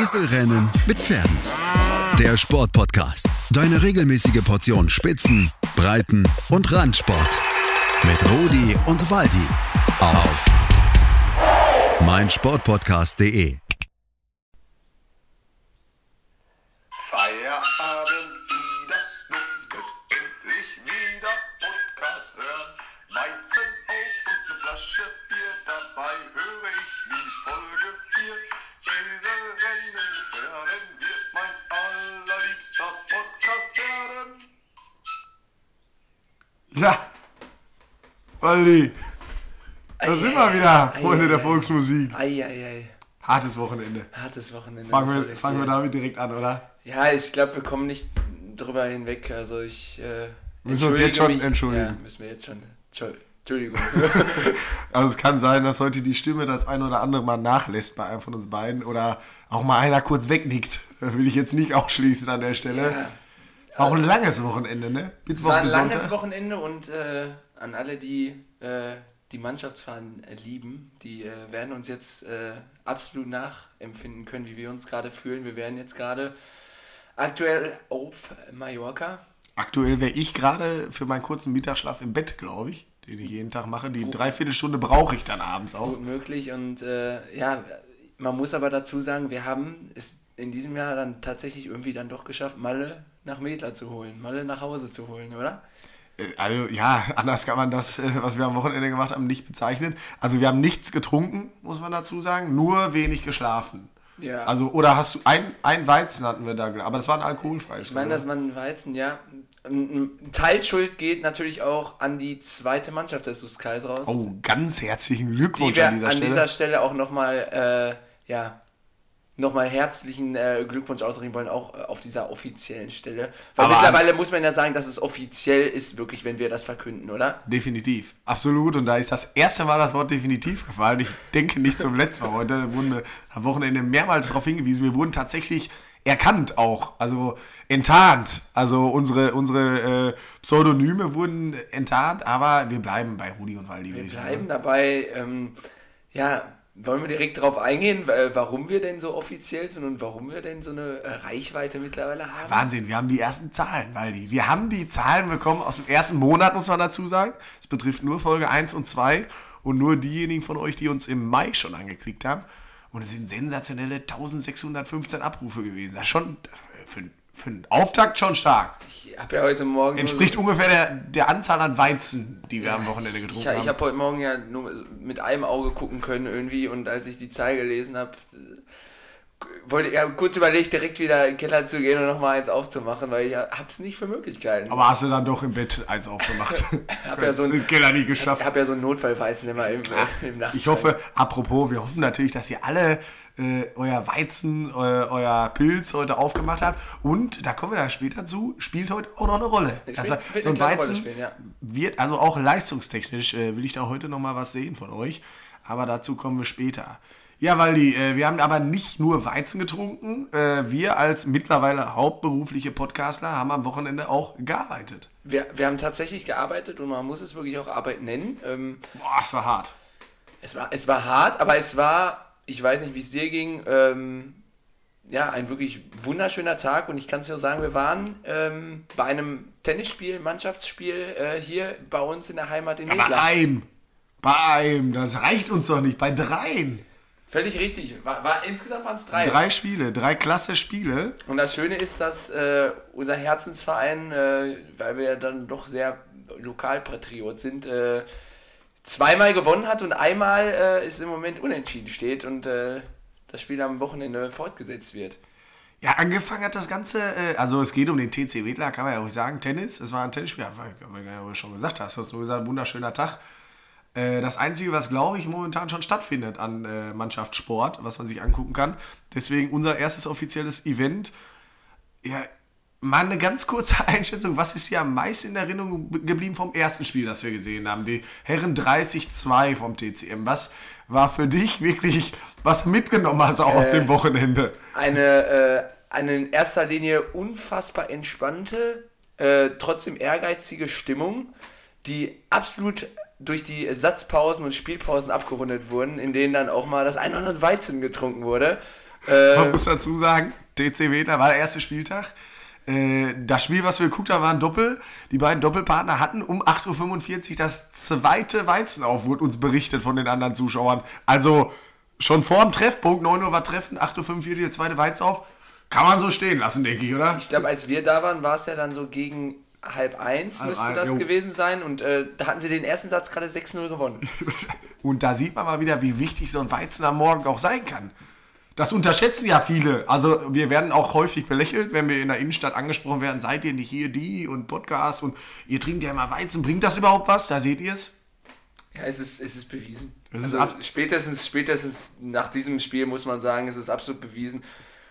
Eselrennen mit Pferden. Der Sportpodcast. Deine regelmäßige Portion Spitzen, Breiten und Randsport. Mit Rudi und Waldi. Auf meinsportpodcast.de. Waldi. Da sind wir wieder, ei, Freunde ei, der ei. Volksmusik. Eieiei, Hartes Wochenende. hartes Wochenende. Fangen wir, fangen wir damit direkt an, oder? Ja, ich glaube, wir kommen nicht drüber hinweg. Also ich äh, Müssen wir uns jetzt schon mich. entschuldigen. Ja, müssen wir jetzt schon. Entschuld- Entschuldigung. Also es kann sein, dass heute die Stimme das ein oder andere Mal nachlässt bei einem von uns beiden oder auch mal einer kurz wegnickt. Will ich jetzt nicht ausschließen an der Stelle. ja. Auch ein langes Wochenende, ne? Es Mittwoch war ein langes Sonntag. Wochenende und äh, an alle, die äh, die Mannschaftsfahren lieben, die äh, werden uns jetzt äh, absolut nachempfinden können, wie wir uns gerade fühlen. Wir werden jetzt gerade aktuell auf Mallorca. Aktuell wäre ich gerade für meinen kurzen Mittagsschlaf im Bett, glaube ich, den ich jeden Tag mache. Die Dreiviertelstunde brauche ich dann abends auch. gut möglich. Und äh, ja, man muss aber dazu sagen, wir haben es in diesem Jahr dann tatsächlich irgendwie dann doch geschafft, Malle nach Metler zu holen, Malle nach Hause zu holen, oder? Äh, Also ja, anders kann man das, äh, was wir am Wochenende gemacht haben, nicht bezeichnen. Also wir haben nichts getrunken, muss man dazu sagen, nur wenig geschlafen. Ja. Also, oder hast du ein, ein Weizen hatten wir da, aber das war ein alkoholfreies. Ich meine, dass man Weizen, ja. Teilschuld geht natürlich auch an die zweite Mannschaft des SUS Kaisers. Oh, ganz herzlichen die Glückwunsch wir an dieser an Stelle. dieser Stelle auch nochmal, äh, ja, nochmal herzlichen äh, Glückwunsch ausrichten wollen, auch äh, auf dieser offiziellen Stelle. Weil Aber mittlerweile muss man ja sagen, dass es offiziell ist, wirklich, wenn wir das verkünden, oder? Definitiv. Absolut. Und da ist das erste Mal das Wort definitiv gefallen. Ich denke nicht zum letzten Mal. Heute wurden am Wochenende mehrmals darauf hingewiesen. Wir wurden tatsächlich erkannt auch. Also enttarnt. Also unsere, unsere äh, Pseudonyme wurden enttarnt. Aber wir bleiben bei Rudi und Waldi, Wir bleiben sagen. dabei, ähm, ja, wollen wir direkt darauf eingehen, äh, warum wir denn so offiziell sind und warum wir denn so eine äh, Reichweite mittlerweile haben? Wahnsinn, wir haben die ersten Zahlen, Waldi. Wir haben die Zahlen bekommen aus dem ersten Monat, muss man dazu sagen. Es betrifft nur Folge 1 und 2 und nur diejenigen von euch, die uns im Mai schon angeklickt haben. Und es sind sensationelle 1615 Abrufe gewesen. Das ist schon für, für einen Auftakt schon stark. Ich habe ja heute Morgen. Entspricht ungefähr der, der Anzahl an Weizen, die wir am Wochenende getrunken Ich, ich haben. habe heute Morgen ja nur mit einem Auge gucken können irgendwie und als ich die Zahl gelesen habe, wollte ich ja kurz überlegt, direkt wieder in den Keller zu gehen und nochmal eins aufzumachen, weil ich habe es nicht für möglich gehalten. Aber hast du dann doch im Bett eins aufgemacht? hab ja so ein- das Keller nie geschafft. ich habe ja so einen Notfallweizen immer im, äh, im Nachtschrank. Ich hoffe, apropos, wir hoffen natürlich, dass ihr alle äh, euer Weizen, euer, euer Pilz heute aufgemacht habt. Und da kommen wir da später zu, spielt heute auch noch eine Rolle. War- wird so ein Weizen spielen, ja. wird, also auch leistungstechnisch, äh, will ich da heute noch mal was sehen von euch. Aber dazu kommen wir später. Ja, Waldi, äh, wir haben aber nicht nur Weizen getrunken. Äh, wir als mittlerweile hauptberufliche Podcastler haben am Wochenende auch gearbeitet. Wir, wir haben tatsächlich gearbeitet und man muss es wirklich auch Arbeit nennen. Ähm, Boah, es war hart. Es war, es war hart, aber es war, ich weiß nicht, wie es dir ging, ähm, ja, ein wirklich wunderschöner Tag und ich kann es nur sagen, wir waren ähm, bei einem Tennisspiel, Mannschaftsspiel äh, hier bei uns in der Heimat in Bei Nedlach. einem. Bei einem. Das reicht uns doch nicht. Bei dreien. Völlig richtig. War, war, insgesamt waren es drei. Drei Spiele, drei klasse Spiele. Und das Schöne ist, dass äh, unser Herzensverein, äh, weil wir ja dann doch sehr Lokalpatriot sind, äh, zweimal gewonnen hat und einmal äh, ist im Moment unentschieden steht und äh, das Spiel am Wochenende fortgesetzt wird. Ja, angefangen hat das Ganze, äh, also es geht um den TC Wedler, kann man ja auch sagen, Tennis. Es war ein Tennisspiel, weil du schon gesagt hast, du hast nur gesagt, wunderschöner Tag. Äh, das Einzige, was glaube ich momentan schon stattfindet an äh, Mannschaftssport, was man sich angucken kann. Deswegen unser erstes offizielles Event. Ja, mal eine ganz kurze Einschätzung. Was ist dir am meisten in Erinnerung geblieben vom ersten Spiel, das wir gesehen haben? Die Herren 30-2 vom TCM. Was war für dich wirklich, was mitgenommen hast auch aus dem Wochenende? eine, äh, eine in erster Linie unfassbar entspannte, äh, trotzdem ehrgeizige Stimmung, die absolut durch die Ersatzpausen und Spielpausen abgerundet wurden, in denen dann auch mal das ein oder andere Weizen getrunken wurde. Man muss dazu sagen, TC Wedler war der erste Spieltag. Äh, Das Spiel, was wir geguckt haben, war ein Doppel. Die beiden Doppelpartner hatten um 8.45 Uhr das zweite Weizenauf, wurde uns berichtet von den anderen Zuschauern. Also schon vor dem Treffpunkt, 9 Uhr war Treffen, 8.45 Uhr der zweite Weizenauf. Kann man so stehen lassen, denke ich, oder? Ich glaube, als wir da waren, war es ja dann so gegen halb eins, Halb müsste ein, das jo. gewesen sein. Und äh, da hatten sie den ersten Satz gerade 6-0 gewonnen. Und da sieht man mal wieder, wie wichtig so ein Weizen am Morgen auch sein kann. Das unterschätzen ja viele. Also wir werden auch häufig belächelt, wenn wir in der Innenstadt angesprochen werden, seid ihr nicht hier die und Podcast und ihr trinkt ja immer Weizen. Bringt das überhaupt was? Da seht ihr es. Ja, es ist, es ist bewiesen. Es ist also spätestens, spätestens nach diesem Spiel muss man sagen, es ist absolut bewiesen.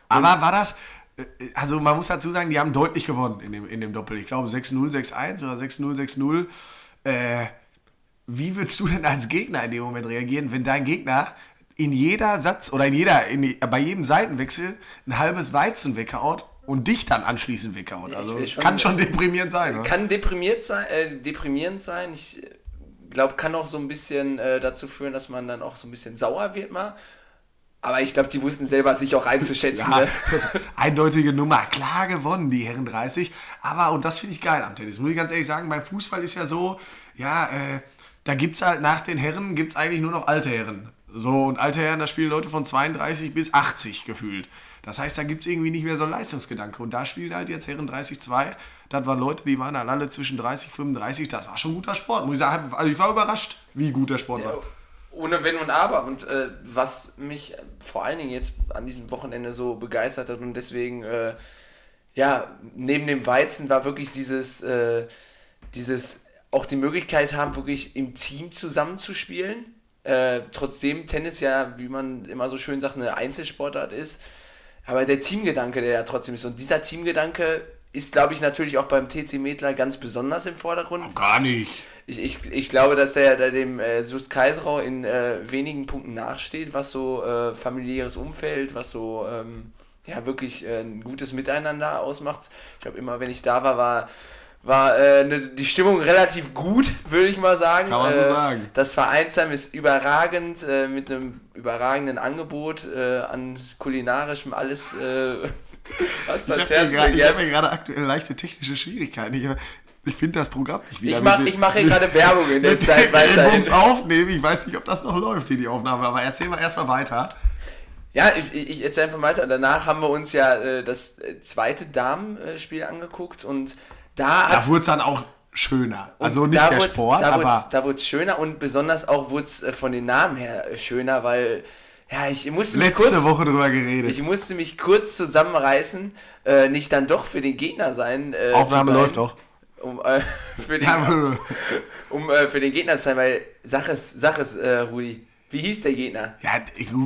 Aber war das, äh, also man muss dazu sagen, die haben deutlich gewonnen in dem, in dem Doppel. Ich glaube 6-0, 6-1 oder 6-0, 6-0. Äh, wie würdest du denn als Gegner in dem Moment reagieren, wenn dein Gegner in jeder Satz oder in jeder, in, bei jedem Seitenwechsel ein halbes Weizen weghaut und dich dann anschließend weghaut? Also schon- kann schon deprimierend sein. Oder? Kann deprimiert sein, äh, deprimierend sein. Ich glaube, kann auch so ein bisschen äh, dazu führen, dass man dann auch so ein bisschen sauer wird mal. Aber ich glaube, die wussten selber sich auch einzuschätzen. Ja, ne? eindeutige Nummer. Klar gewonnen, die Herren 30. Aber, und das finde ich geil am Tennis, muss ich ganz ehrlich sagen, beim Fußball ist ja so, ja, äh, da gibt es halt nach den Herren, gibt es eigentlich nur noch alte Herren. So, und alte Herren, da spielen Leute von 32 bis 80 gefühlt. Das heißt, da gibt es irgendwie nicht mehr so einen Leistungsgedanke. Und da spielen halt jetzt Herren 30-2. Das waren Leute, die waren alle zwischen 30 und 35. Das war schon guter Sport, muss ich sagen. Also ich war überrascht, wie gut der Sport war. Ohne Wenn und Aber. Und äh, was mich vor allen Dingen jetzt an diesem Wochenende so begeistert hat und deswegen, äh, ja, neben dem Weizen war wirklich dieses, äh, dieses, auch die Möglichkeit haben, wirklich im Team zusammenzuspielen. Äh, trotzdem Tennis ja, wie man immer so schön sagt, eine Einzelsportart ist. Aber der Teamgedanke, der ja trotzdem ist. Und dieser Teamgedanke ist, glaube ich, natürlich auch beim TC Medler ganz besonders im Vordergrund. Gar nicht. Ich, ich, ich glaube, dass er da dem äh, Sus Kaiserau in äh, wenigen Punkten nachsteht, was so äh, familiäres Umfeld, was so ähm, ja wirklich äh, ein gutes Miteinander ausmacht. Ich glaube, immer wenn ich da war, war, war äh, ne, die Stimmung relativ gut, würde ich mal sagen. Kann man so äh, sagen. Das Vereinsheim ist überragend, äh, mit einem überragenden Angebot äh, an kulinarischem alles, äh, was das Ich habe Herz ja gerade- ich begehrt. hab ja gerade aktuell leichte technische Schwierigkeiten. Ich, ich finde das Programm nicht wieder. Ich mache ich mach hier gerade Werbung in der Zeit weiterhin. Bums aufnehmen. Ich weiß nicht, ob das noch läuft, hier die Aufnahme, aber erzähl mal erstmal weiter. Ja, ich, ich erzähle einfach weiter. Danach haben wir uns ja äh, das zweite Damenspiel angeguckt und da Da wurde es dann auch schöner. Also nicht der Sport, da aber da wurde es schöner und besonders auch wurde es äh, von den Namen her äh, schöner, weil ja, ich musste mich letzte kurz, Woche drüber geredet. ich musste mich kurz zusammenreißen, äh, nicht dann doch für den Gegner sein. Äh, Aufnahme sein, läuft doch. Um, äh, für den, Ja, um äh, für den Gegner zu sein, weil sag es, sag es, äh, Rudi. Wie hieß der Gegner? ja,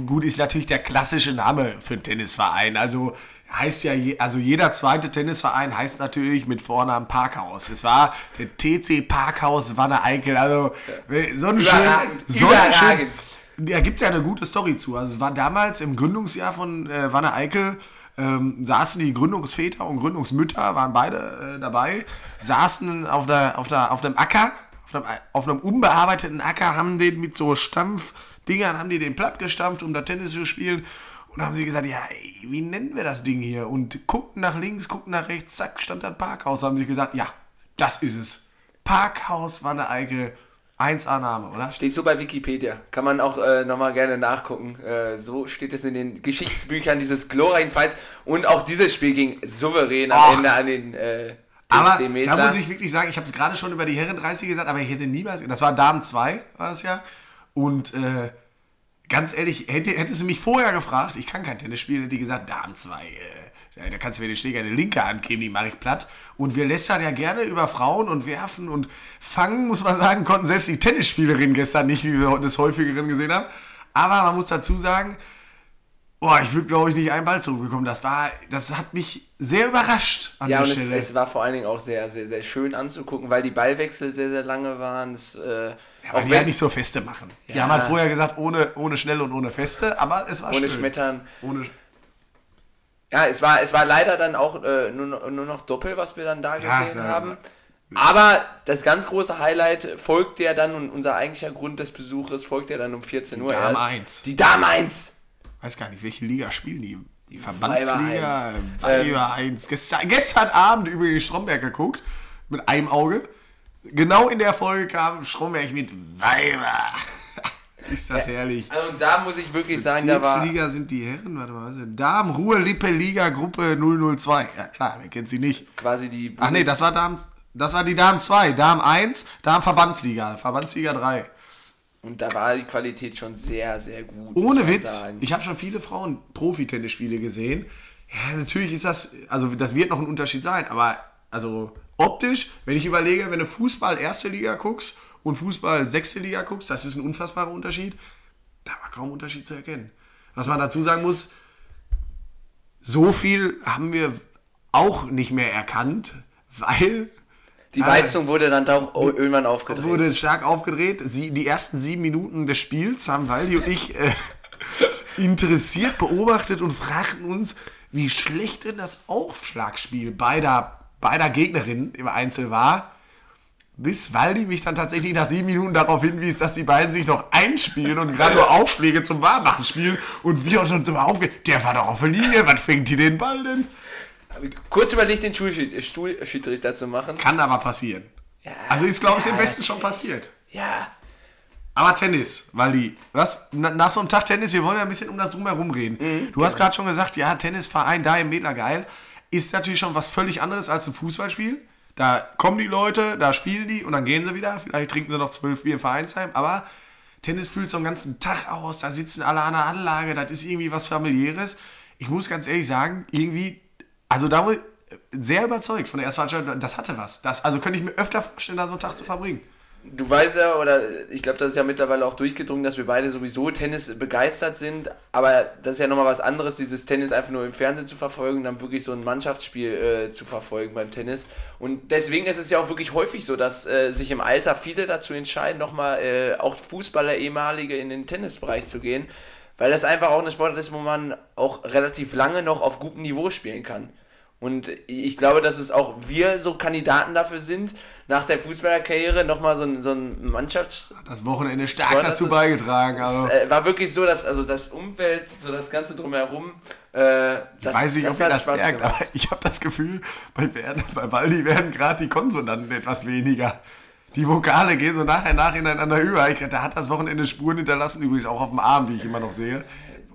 gut ist natürlich der klassische Name für einen Tennisverein. Also heißt ja, je, also jeder zweite Tennisverein heißt natürlich mit Vornamen Parkhaus. Es war der TC Parkhaus Wanne Eickel. Also so ein schön, Überragend, so ein schön. Da gibt es ja eine gute Story zu. Also es war damals im Gründungsjahr von äh, Wanne Eickel, ähm, saßen die Gründungsväter und Gründungsmütter, waren beide äh, dabei, saßen auf, der, auf, der, auf einem Acker, auf einem, auf einem unbearbeiteten Acker, haben den mit so Stampfdingern, haben die den platt gestampft, um da Tennis zu spielen. Und haben sie gesagt, ja, ey, wie nennen wir das Ding hier? Und guckten nach links, guckten nach rechts, zack, stand da ein Parkhaus. Haben sie gesagt, ja, das ist es. Parkhaus Wanne Eickel, 1A-Name, oder? Steht so bei Wikipedia. Kann man auch äh, nochmal gerne nachgucken. Äh, so steht es in den Geschichtsbüchern dieses glorreichen Vereins. Und auch dieses Spiel ging souverän am Ach. Ende an den äh, Aber da muss ich wirklich sagen, ich habe es gerade schon über die Herren 30 gesagt, aber ich hätte niemals, das war Damen 2, war das ja. Und äh, ganz ehrlich, hätte, hätte sie mich vorher gefragt, ich kann kein Tennis spielen, hätte die gesagt, Damen 2, äh, da kannst du mir den Schläger in die linke Hand geben, die mache ich platt. Und wir lästern ja gerne über Frauen und werfen und fangen, muss man sagen, konnten selbst die Tennisspielerinnen gestern nicht, wie wir das häufigeren gesehen haben. Aber man muss dazu sagen, Boah, ich würde, glaube ich, nicht einen Ball zurückbekommen. Das war, das hat mich sehr überrascht an ja, der und es, Stelle. es war vor allen Dingen auch sehr, sehr, sehr schön anzugucken, weil die Ballwechsel sehr, sehr lange waren. Es, äh, Ja, auch weil die halt nicht so feste machen. Die Ja. haben halt vorher gesagt, ohne, ohne schnell und ohne feste, aber es war ohne schön. Schmettern. Ohne, Ja, es war, es war leider dann auch äh, nur, noch- nur noch Doppel, was wir dann da Ja, gesehen klar. haben. Aber das ganz große Highlight folgt ja dann und unser eigentlicher Grund des Besuches folgt ja dann um 14 Uhr Dame erst. 1. Die Dame 1. weiß gar nicht, welche Liga spielen die? Die Verbandsliga, Weiber Weiber 1. Gestern, gestern Abend über die Stromberg geguckt, mit einem Auge. Genau in der Folge kam Stromberg mit Weiber. Ist das herrlich. Also und da muss ich wirklich sagen, da war. Liga sind die Herren, warte mal, was ist? Damen Ruhe Lippe Liga Gruppe 002. Ja klar, wer kennt sie nicht? quasi die Ach nee, das war Damen, das war die Damen 2, Damen 1, Damen Verbandsliga, Verbandsliga 3. Und da war die Qualität schon sehr, sehr gut. Ohne Witz, sagen. ich habe schon viele Frauen Profi-Tennisspiele gesehen. Ja, natürlich ist das, also das wird noch ein Unterschied sein, aber also optisch, wenn ich überlege, wenn du Fußball erste Liga guckst und Fußball sechste Liga guckst, das ist ein unfassbarer Unterschied. Da war kaum Unterschied zu erkennen. Was man dazu sagen muss, so viel haben wir auch nicht mehr erkannt, weil Die Weizung wurde dann doch irgendwann aufgedreht. wurde stark aufgedreht. Sie, die ersten sieben Minuten des Spiels haben Waldi und ich äh, interessiert beobachtet und fragten uns, wie schlecht denn das Aufschlagspiel beider, beider Gegnerinnen im Einzel war. Bis Waldi mich dann tatsächlich nach sieben Minuten darauf hinwies, dass die beiden sich noch einspielen und gerade nur Aufschläge zum Warmmachen spielen. Und wir uns immer aufgehen. Der war doch auf der Linie, was fängt die den Ball denn? Kurz überlegt, den Stuhlschiedsrichter zu machen. Kann aber passieren. Ja, Also ist, glaube ich, ja, den Besten schon passiert. Ja, Aber Tennis, Waldi, was? Na, nach so einem Tag Tennis, wir wollen ja ein bisschen um das Drumherum reden. Mhm, du hast gerade schon gesagt, ja, Tennisverein da im Mädler geil. Ist natürlich schon was völlig anderes als ein Fußballspiel. Da kommen die Leute, da spielen die und dann gehen sie wieder. Vielleicht trinken sie noch zwölf Bier im Vereinsheim. Aber Tennis fühlt so einen ganzen Tag aus. Da sitzen alle an der Anlage. Das ist irgendwie was familiäres. Ich muss ganz ehrlich sagen, irgendwie, also da ich sehr überzeugt von der Erstfahrt. Das hatte was. Das, also könnte ich mir öfter vorstellen, da so einen Tag zu verbringen. du weißt ja, oder ich glaube, das ist ja mittlerweile auch durchgedrungen, dass wir beide sowieso Tennis begeistert sind. Aber das ist ja nochmal was anderes, dieses Tennis einfach nur im Fernsehen zu verfolgen, dann wirklich so ein Mannschaftsspiel äh, zu verfolgen beim Tennis. Und deswegen ist es ja auch wirklich häufig so, dass äh, sich im Alter viele dazu entscheiden, nochmal äh, auch Fußballer, ehemalige, in den Tennisbereich zu gehen. Weil das einfach auch eine Sportart ist, wo man auch relativ lange noch auf gutem Niveau spielen kann. Und ich glaube, dass es auch wir so Kandidaten dafür sind, nach der Fußballerkarriere nochmal so ein, so ein Mannschafts... Das Wochenende stark das dazu beigetragen. Also. Es äh, war wirklich so, dass also das Umfeld, so das Ganze drumherum, äh, das, weiß nicht, ob das ihr hat das Spaß merkt, gemacht. aber ich habe das Gefühl, bei, Werner, bei Waldi werden gerade die Konsonanten etwas weniger. Die Vokale gehen so nachher nach ineinander über. Ich, da hat das Wochenende Spuren hinterlassen, übrigens auch auf dem Arm, wie ich immer noch sehe.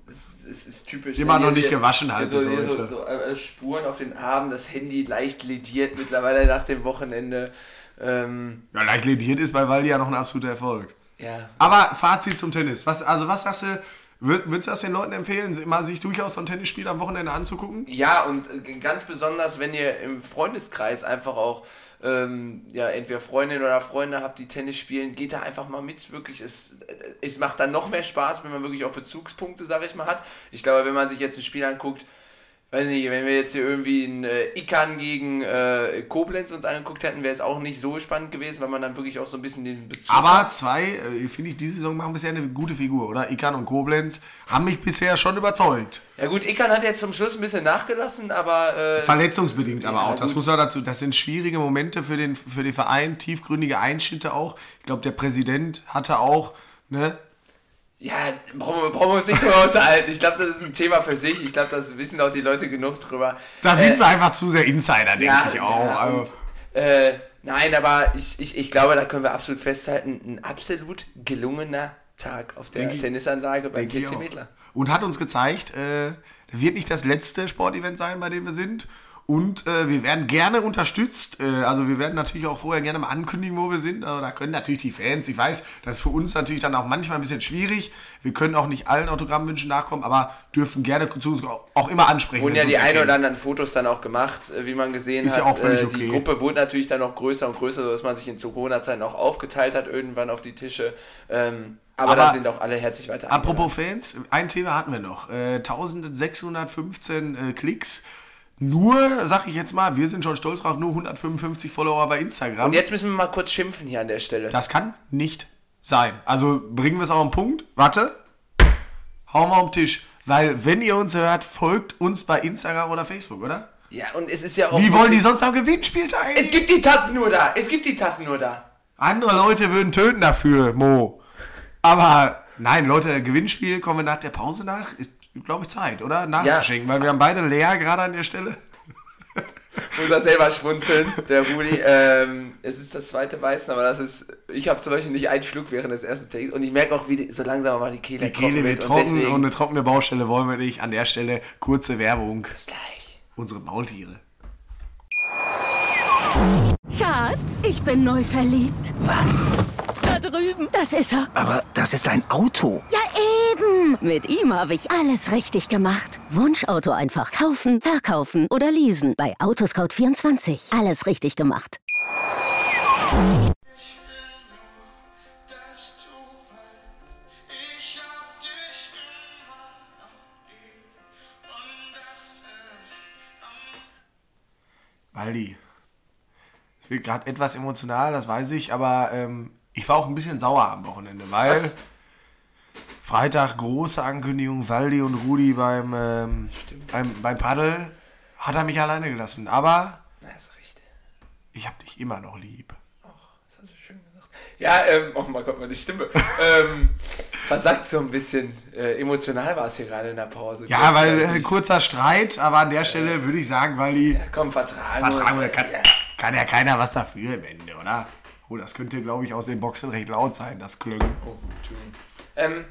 Es ist, ist typisch. Immer Hier- noch nicht gewaschen halt so, so, so äh, Spuren auf den Armen, das Handy leicht lediert mittlerweile nach dem Wochenende. Ähm, Ja, leicht lediert ist bei Waldi ja noch ein absoluter Erfolg. ja, Aber Fazit zum Tennis. Was, also was sagst du, würd, würdest du das den Leuten empfehlen, mal sich durchaus so ein Tennisspiel am Wochenende anzugucken? Ja, und äh, ganz besonders, wenn ihr im Freundeskreis einfach auch ähm, ja, entweder Freundinnen oder Freunde habt, die Tennis spielen, geht da einfach mal mit. Wirklich, es, äh, es macht dann noch mehr Spaß, wenn man wirklich auch Bezugspunkte, sag ich mal, hat. Ich glaube, wenn man sich jetzt ein Spiel anguckt, weiß nicht, wenn wir jetzt hier irgendwie ein äh, Ikan gegen äh, Koblenz uns angeguckt hätten, wäre es auch nicht so spannend gewesen, weil man dann wirklich auch so ein bisschen den Bezug Aber zwei, äh, finde ich, diese Saison machen bisher eine gute Figur, oder? Ikan und Koblenz haben mich bisher schon überzeugt. Ja gut, Ikan hat jetzt zum Schluss ein bisschen nachgelassen, aber äh, Verletzungsbedingt aber Ja, auch. Das gut. muss man dazu. Das sind schwierige Momente für den, für den Verein, tiefgründige Einschnitte auch. Ich glaube, der Präsident hatte auch, ne? Ja, brauchen wir, brauchen wir uns nicht drüber unterhalten. Ich glaube, das ist ein Thema für sich. Ich glaube, das wissen auch die Leute genug drüber. Da sind wir einfach zu sehr Insider, denke ja, ich auch. ja, also, und, äh, nein, aber ich, ich, ich glaube, da können wir absolut festhalten, ein absolut gelungener Tag auf der Denke ich- Tennisanlage beim ich TC auch. Medler. Und hat uns gezeigt, äh, wird nicht das letzte Sportevent sein, bei dem wir sind. Und äh, wir werden gerne unterstützt. Äh, also wir werden natürlich auch vorher gerne mal ankündigen, wo wir sind. Aber da können natürlich die Fans, ich weiß, das ist für uns natürlich dann auch manchmal ein bisschen schwierig. Wir können auch nicht allen Autogrammwünschen nachkommen, aber dürfen gerne zu uns auch- immer ansprechen. Wurden ja die ein oder anderen Fotos dann auch gemacht, äh, wie man gesehen Ist hat. ja auch völlig Äh, okay. Die Gruppe wurde natürlich dann auch größer und größer, sodass man sich in zu Corona-Zeiten auch aufgeteilt hat, irgendwann auf die Tische. Ähm, aber, Aber da sind auch alle herzlich weiter Apropos Fans, ein Thema hatten wir noch. Äh, 1615 äh, Klicks. Nur, sag ich jetzt mal, wir sind schon stolz drauf, nur 155 Follower bei Instagram. Und jetzt müssen wir mal kurz schimpfen hier an der Stelle. Das kann nicht sein. Also bringen wir es auf den Punkt. Warte. Hauen wir auf den Tisch. Weil, wenn ihr uns hört, folgt uns bei Instagram oder Facebook, oder? Ja, und es ist ja auch. Wie wollen die sonst am Gewinnspiel teilnehmen? Es gibt die Tassen nur da. Es gibt die Tassen nur da. Andere Leute würden töten dafür, Mo. Aber nein, Leute, Gewinnspiel kommen wir nach der Pause nach. Ist glaube ich, Zeit, oder? Nachzuschenken, weil wir haben beide leer gerade an der Stelle. Unser selber schmunzeln, der Rudi. Ähm, es ist das zweite Weizen, aber das ist. Ich habe zum Beispiel nicht einen Schluck während des ersten Takes und ich merke auch, wie die, so langsam mal die Kehle, Die Kehle wird und trocken deswegen- und eine trockene Baustelle wollen wir nicht. An der Stelle kurze Werbung. Bis gleich. Unsere Maultiere. Schatz, ich bin neu verliebt. Was? Da drüben. Das ist er. Aber das ist ein Auto. Ja, eben. Mit ihm habe ich alles richtig gemacht. Wunschauto einfach kaufen, verkaufen oder leasen. Bei Autoscout24. Alles richtig gemacht. dass du weißt, ich hab dich immer noch lieb und das ist am Waldi. Ich bin gerade etwas emotional, das weiß ich, aber ähm, ich war auch ein bisschen sauer am Wochenende, weil Was? Freitag große Ankündigung, Waldi und Rudi beim, ähm, beim, beim Paddel hat er mich alleine gelassen. Aber Na, ist richtig. ich hab dich immer noch lieb. Das hast du schön gesagt. Ja, ähm, oh mein Gott, meine Stimme. ähm, versagt so ein bisschen. Äh, emotional war es hier gerade in der Pause. Ja, weil äh, Kurzzeitig. kurzer Streit, aber an der Stelle würde ich sagen, Waldi, Komm, vertragen. vertragen kann, Ja. kann ja keiner was dafür im Ende, oder? Oh, das könnte, glaube ich, aus den Boxen recht laut sein, das Klöngen. Oh, Entschuldigung. ähm,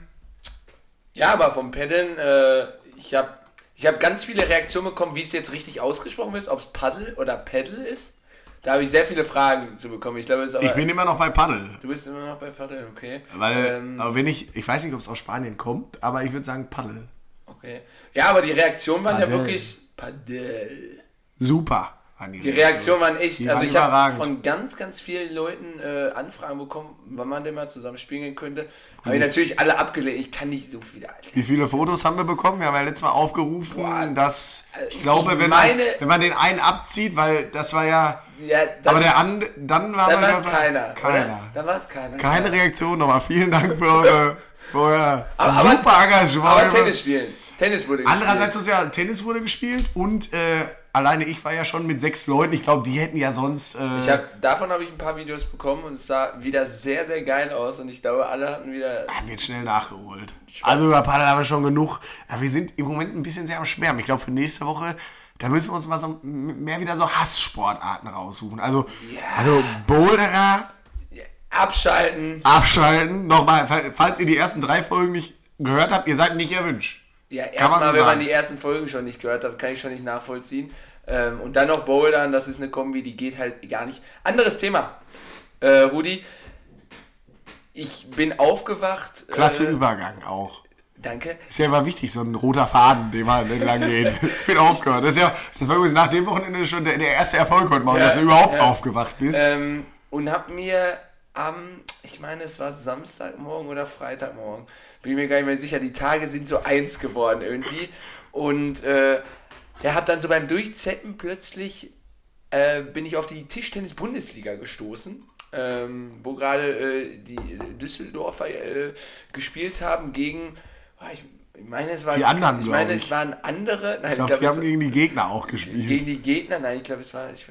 ja, aber vom Paddeln, äh, ich habe ich hab ganz viele Reaktionen bekommen, wie es jetzt richtig ausgesprochen wird, ob es Paddle oder Paddle ist. Da habe ich sehr viele Fragen zu bekommen. Ich glaube, aber. Ich bin immer noch bei Paddel. du bist immer noch bei Paddle, okay. Weil, ähm, aber wenn ich, ich weiß nicht, ob es aus Spanien kommt, aber ich würde sagen Paddel. okay. Ja, aber die Reaktionen waren ja Paddel. wirklich. Paddle. Super. Waren Die Reaktionen waren echt, Die also waren ich habe von ganz, ganz vielen Leuten äh, Anfragen bekommen, wann man denn mal zusammen spielen könnte. Habe ich natürlich alle abgelehnt. Ich kann nicht so viele. Wie viele Fotos haben wir bekommen? Wir haben ja letztes Mal aufgerufen, Boah. dass ich ich glaube, wenn, meine- man, wenn man den einen abzieht, weil das war ja. Ja, dann, aber der andere, dann war dann es keiner. Keiner. Oder? Dann war es keiner. Keine Reaktion nochmal. Vielen Dank für eure, euer Aber- super Engagement. Aber Tennis spielen. Tennis wurde Andererseits gespielt. ist ja Tennis wurde gespielt und äh, alleine ich war ja schon mit sechs Leuten. Ich glaube, die hätten ja sonst. Äh, Ich hab, davon habe ich ein paar Videos bekommen und es sah wieder sehr, sehr geil aus und ich glaube, alle hatten wieder. wird schnell nachgeholt. Also über Paddel haben wir schon genug. Ja, wir sind im Moment ein bisschen sehr am Schwärmen. Ich glaube, für nächste Woche, da müssen wir uns mal so mehr wieder so Hasssportarten raussuchen. Also, also Boulderer, Abschalten. abschalten. Nochmal, fa- falls ihr die ersten drei Folgen nicht gehört habt, ihr seid nicht erwünscht. Ja, erstmal, so wenn man die ersten Folgen schon nicht gehört hat, kann ich schon nicht nachvollziehen. Ähm, und dann noch Bouldern, das ist eine Kombi, die geht halt gar nicht. Anderes Thema. Äh, Rudi, ich bin aufgewacht. Klasse äh, Übergang auch. Danke. Ist ja immer wichtig, so ein roter Faden, den man entlang geht. Ich bin aufgehört. Das ist ja, das war übrigens nach dem Wochenende schon der, der erste Erfolg heute Morgen, Ja, dass du überhaupt ja. aufgewacht bist. Ähm, und hab mir am, ich meine, es war Samstagmorgen oder Freitagmorgen, bin mir gar nicht mehr sicher, die Tage sind so eins geworden irgendwie. Und äh, ja, hab dann so beim Durchzeppen plötzlich äh, bin ich auf die Tischtennis-Bundesliga gestoßen. Ähm, wo gerade äh, die Düsseldorfer äh, gespielt haben gegen, ah, ich, ich meine, es waren, Die anderen, ich meine, ich. es waren andere, nein, ich glaube, glaub, die haben gegen die Gegner auch gespielt. gegen die Gegner, nein, ich glaube, es war, ich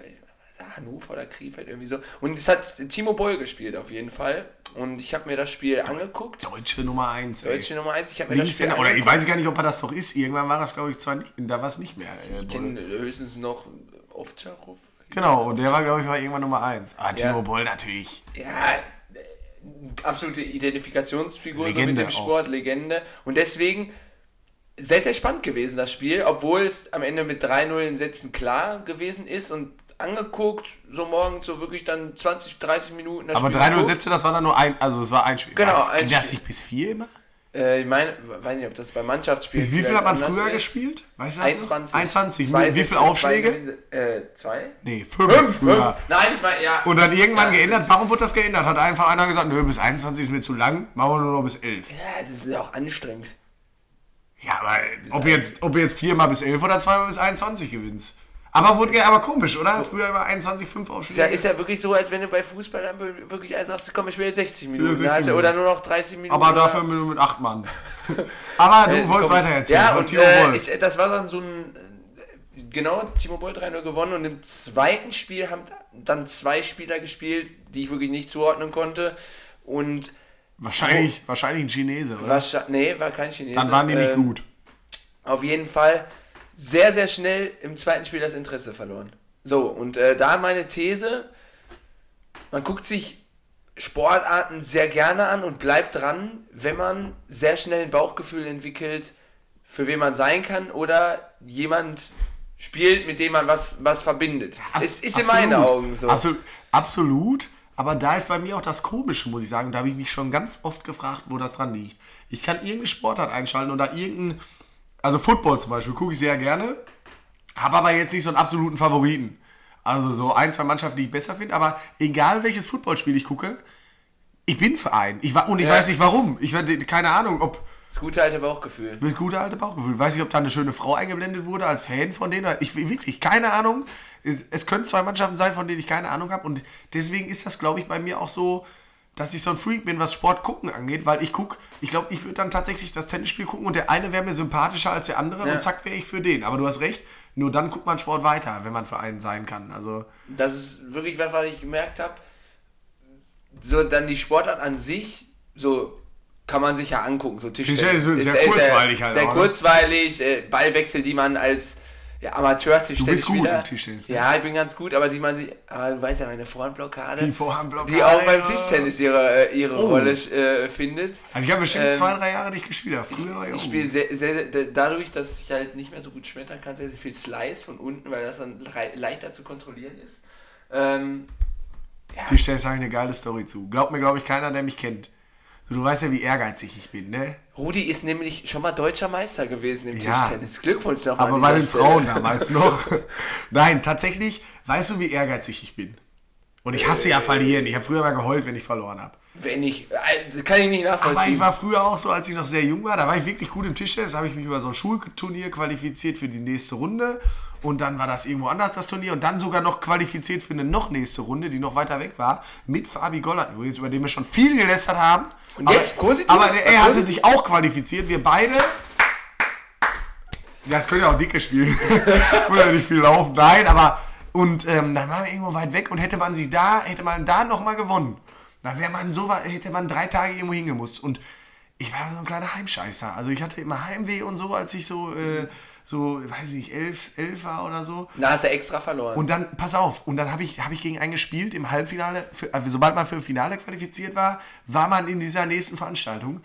Hannover oder Krefeld irgendwie so. Und es hat Timo Boll gespielt auf jeden Fall. Und ich habe mir das Spiel angeguckt. Deutsche Nummer 1. Deutsche Nummer 1, ich habe mir das Spiel Linkshänder, oder ich weiß gar nicht, ob er das doch ist. Irgendwann war das, glaube ich, zwar nicht, da war es nicht mehr. äh, Ich kenne höchstens noch Ovtcharov. Genau, und der war, glaube ich, mal irgendwann Nummer 1. Ah, Timo Ja. Boll natürlich. Ja, äh, absolute Identifikationsfigur so mit dem auch. Sport, Legende. Und deswegen sehr, sehr spannend gewesen, das Spiel, obwohl es am Ende mit 3-0 in Sätzen klar gewesen ist und angeguckt, so morgens so wirklich dann 20, 30 Minuten das Aber Spiel 3-0 geguckt. Sätze, das war dann nur ein, also es war ein Spiel. Genau, ein Ging das Spiel. nicht bis vier immer? Äh, ich meine, weiß nicht, ob das bei Mannschaftsspielen. Bis wie viel hat man früher ist. gespielt? Weißt du das 21. noch? 21. Zwei Wie Sätze, viele Aufschläge? Zwei, äh, zwei? Nee, fünf, Fünf, früher. fünf. Nein, ich meine, ja. Und dann irgendwann Ja, geändert. Warum wurde das geändert? Hat einfach einer gesagt, nö, bis 21 ist mir zu lang, machen wir nur noch bis 11. Ja, das ist ja auch anstrengend. Ja, aber ob jetzt, ob jetzt viermal bis 11 oder zweimal bis 21 gewinnst. Aber wurde ja aber komisch, oder? Früher immer 21, 5 Ist ja, ist ja wirklich so, als wenn du bei Fußball dann wirklich sagst, komm, ich spiele jetzt 60 Minuten. 60 Alter, Minuten. Oder nur noch 30 Minuten. aber dafür nur mit 8 Mann. aber du Äh, wolltest komm, weiter erzählen. Ja, und Timo äh, Boll. ich, das war dann so ein. äh, Genau, Timo Boll 3-0 gewonnen und im zweiten Spiel haben dann zwei Spieler gespielt, die ich wirklich nicht zuordnen konnte. Und wahrscheinlich, wahrscheinlich ein Chinese, oder? wahrscheinlich. Nee, war kein Chinese. Dann waren die nicht Ähm, gut. auf jeden Fall sehr, sehr schnell im zweiten Spiel das Interesse verloren. So, und äh, da meine These, man guckt sich Sportarten sehr gerne an und bleibt dran, wenn man sehr schnell ein Bauchgefühl entwickelt, für wen man sein kann oder jemand spielt, mit dem man was, was verbindet. Es ist in meinen. Augen so. Absolut, absolut. Aber da ist bei mir auch das Komische, muss ich sagen. Da habe ich mich schon ganz oft gefragt, wo das dran liegt. Ich kann irgendeine Sportart einschalten oder irgendein, also Football zum Beispiel, gucke ich sehr gerne. Habe aber jetzt nicht so einen absoluten Favoriten. Also so ein, zwei Mannschaften, die ich besser finde. Aber egal welches Footballspiel ich gucke, ich bin Verein. Ich, wa- und ich Ja. weiß nicht warum. Ich werde keine Ahnung, ob Das gute alte Bauchgefühl. mit guter alte Bauchgefühl. Weiß nicht, ob da eine schöne Frau eingeblendet wurde als Fan von denen. Ich wirklich keine Ahnung. Es, es können zwei Mannschaften sein, von denen ich keine Ahnung habe. Und deswegen ist das, glaube ich, bei mir auch so, dass ich so ein Freak bin, was Sport gucken angeht, weil ich gucke, ich glaube, ich würde dann tatsächlich das Tennisspiel gucken und der eine wäre mir sympathischer als der andere Ja. und zack wäre ich für den. Aber du hast recht, nur dann guckt man Sport weiter, wenn man für einen sein kann. Also Das ist wirklich was, was ich gemerkt habe. So, dann die Sportart an sich, so kann man sich ja angucken. So Tischtennis. Tischtennis ist sehr kurzweilig halt Sehr auch, ne? kurzweilig, äh, Ballwechsel, die man als ja, Amateur-Tischtennisspieler... gut im Tischtennis, ja. Ja, ich bin ganz gut, aber die man sich... Aber du weißt ja, meine Vorhandblockade... Die Vorhandblockade, Die auch beim ja. Tischtennis ihre, äh, ihre Oh. Rolle äh, findet. Also ich habe bestimmt Ähm, zwei, drei Jahre nicht gespielt. aber Früher war ich Ich auch spiele sehr, sehr, dadurch, dass ich halt nicht mehr so gut schmettern kann, sehr, sehr viel Slice von unten, weil das dann leichter zu kontrollieren ist. Ähm, Tischtennis habe ich eine geile Story zu. Glaubt mir, glaube ich, keiner, der mich kennt. Du weißt ja, wie ehrgeizig ich bin, ne? Rudi ist nämlich schon mal deutscher Meister gewesen im Ja. Tischtennis. Glückwunsch noch Aber bei den Stelle. Frauen damals noch. Nein, tatsächlich, weißt du, wie ehrgeizig ich bin? Und ich hasse ja verlieren. Ich habe früher mal geheult, wenn ich verloren habe. Wenn ich, äh, kann ich nicht nachvollziehen. Aber ich war früher auch so, als ich noch sehr jung war, da war ich wirklich gut im Tischtennis, habe ich mich über so ein Schulturnier qualifiziert für die nächste Runde und dann war das irgendwo anders, das Turnier und dann sogar noch qualifiziert für eine noch nächste Runde, die noch weiter weg war, mit Fabi Gollert übrigens, über den wir schon viel gelästert haben. Und jetzt Positives? Aber er hatte sich auch qualifiziert, wir beide. Ja, das können ja auch dicke spielen. Muss ja nicht viel laufen. Nein, aber. Und ähm, dann waren wir irgendwo weit weg und hätte man sich da, hätte man da nochmal gewonnen. Dann wäre man so, hätte man drei Tage irgendwo hingemusst. Und ich war so ein kleiner Heimscheißer. Also ich hatte immer Heimweh und so, als ich so, äh, so, weiß ich nicht, elf, elf war oder so. Da hast du extra verloren. Und dann, pass auf, und dann habe ich, hab ich gegen einen gespielt im Halbfinale. Für, also sobald man für ein Finale qualifiziert war, war man in dieser nächsten Veranstaltung.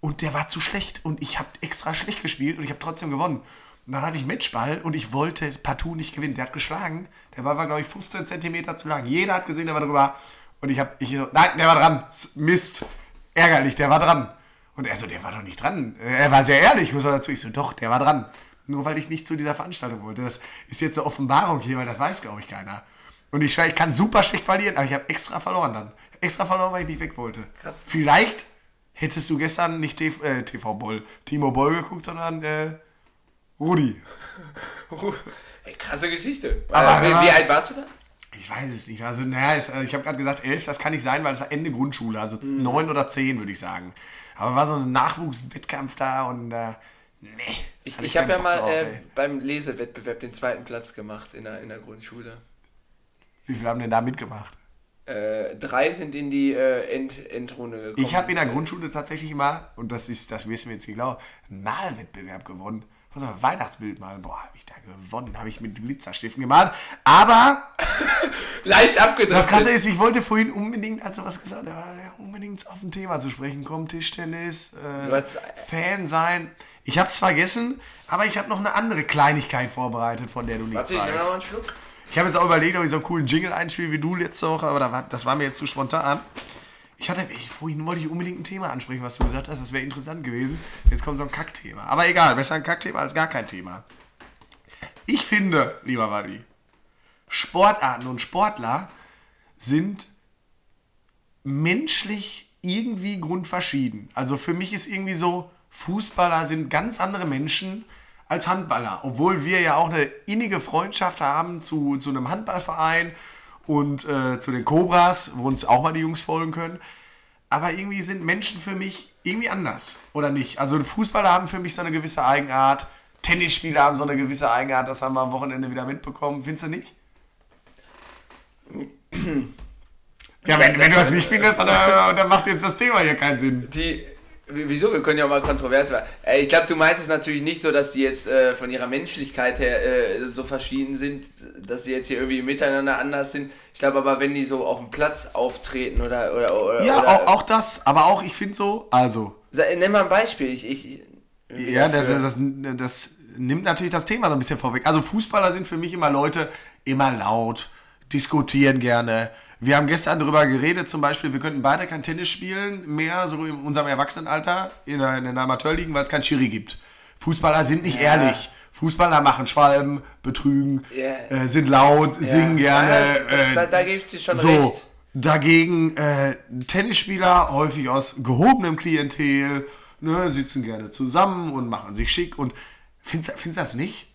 Und der war zu schlecht. Und ich habe extra schlecht gespielt und ich habe trotzdem gewonnen. Und dann hatte ich Matchball und ich wollte partout nicht gewinnen. Der hat geschlagen. Der Ball war, glaube ich, 15 Zentimeter zu lang. Jeder hat gesehen, der war drüber. Und ich habe, ich so, nein, der war dran. Mist. Ärgerlich, der war dran. Und er so, der war doch nicht dran. Er war sehr ehrlich, muss man dazu. Ich so, doch, der war dran. Nur weil ich nicht zu dieser Veranstaltung wollte. Das ist jetzt eine Offenbarung hier, weil das weiß, glaube ich, keiner. Und ich, ich kann super schlecht verlieren, aber ich habe extra verloren dann. Extra verloren, weil ich nicht weg wollte. Krass. Vielleicht hättest du gestern nicht TV, äh, TV Boll, Timo Boll geguckt, sondern äh, Rudi. Ey, krasse Geschichte. Aber- äh, wie, alt warst du da? Ich weiß es nicht. Also, naja, äh, ich habe gerade gesagt, elf, das kann nicht sein, weil es war Ende Grundschule, also Mhm. neun oder zehn, würde ich sagen. Aber war so ein Nachwuchswettkampf da und äh, nee. Ich, ich habe ja mal drauf, äh, beim Lesewettbewerb den zweiten Platz gemacht in der, in der Grundschule. Wie viele haben denn da mitgemacht? Äh, drei sind in die äh, End, Endrunde gekommen. Ich habe in der Grundschule tatsächlich mal, und das ist, das wissen wir jetzt nicht genau, einen Malwettbewerb gewonnen. Was war Weihnachtsbild malen? Boah, habe ich da gewonnen, habe ich mit Glitzerstiften gemalt. Aber Leicht abgedrückt. das Krasse ist, ich wollte vorhin unbedingt, als du was gesagt hast, ja, unbedingt auf ein Thema zu sprechen kommen, Tischtennis, äh, Fan sein. Ich habe es vergessen, aber ich habe noch eine andere Kleinigkeit vorbereitet, von der du nichts Warte, ich nehme noch mal weißt. einen Schluck. Ich habe jetzt auch überlegt, ob ich so einen coolen Jingle einspiele wie du letzte Woche, aber da war, das war mir jetzt zu spontan. Ich hatte, ich, vorhin wollte ich unbedingt ein Thema ansprechen, was du gesagt hast, das wäre interessant gewesen. Jetzt kommt so ein Kackthema. Aber egal, besser ein Kackthema als gar kein Thema. Ich finde, lieber Wally, Sportarten und Sportler sind menschlich irgendwie grundverschieden. Also für mich ist irgendwie so, Fußballer sind ganz andere Menschen als Handballer. Obwohl wir ja auch eine innige Freundschaft haben zu, zu einem Handballverein und äh, zu den Cobras, wo uns auch mal die Jungs folgen können. Aber irgendwie sind Menschen für mich irgendwie anders, oder nicht? Also Fußballer haben für mich so eine gewisse Eigenart, Tennisspieler haben so eine gewisse Eigenart, das haben wir am Wochenende wieder mitbekommen. Findest du nicht? Ja, wenn, wenn du das nicht findest, dann, äh, dann macht jetzt das Thema hier keinen Sinn. Die Wieso? Wir können ja auch mal kontrovers werden. Äh, Ich glaube, du meinst es natürlich nicht so, dass die jetzt äh, von ihrer Menschlichkeit her äh, so verschieden sind, dass sie jetzt hier irgendwie miteinander anders sind. Ich glaube aber, wenn die so auf dem Platz auftreten oder. oder, oder Ja, oder, auch, auch das, aber auch, ich finde so, also, Nenn mal ein Beispiel. Ich, ich, ja, das, das, das nimmt natürlich das Thema so ein bisschen vorweg. Also Fußballer sind für mich immer Leute, immer laut, diskutieren gerne. Wir haben gestern darüber geredet, zum Beispiel, wir könnten beide kein Tennis spielen mehr, so in unserem Erwachsenenalter, in der, in den Amateurligen, weil es kein Schiri gibt. Fußballer sind nicht Ja. ehrlich. Fußballer machen Schwalben, betrügen, Ja. äh, sind laut, singen Ja, gerne. das- äh, da- da gebe ich dir schon so. recht. Dagegen äh, Tennisspieler, häufig aus gehobenem Klientel, ne, sitzen gerne zusammen und machen sich schick. Und findest findest du das nicht?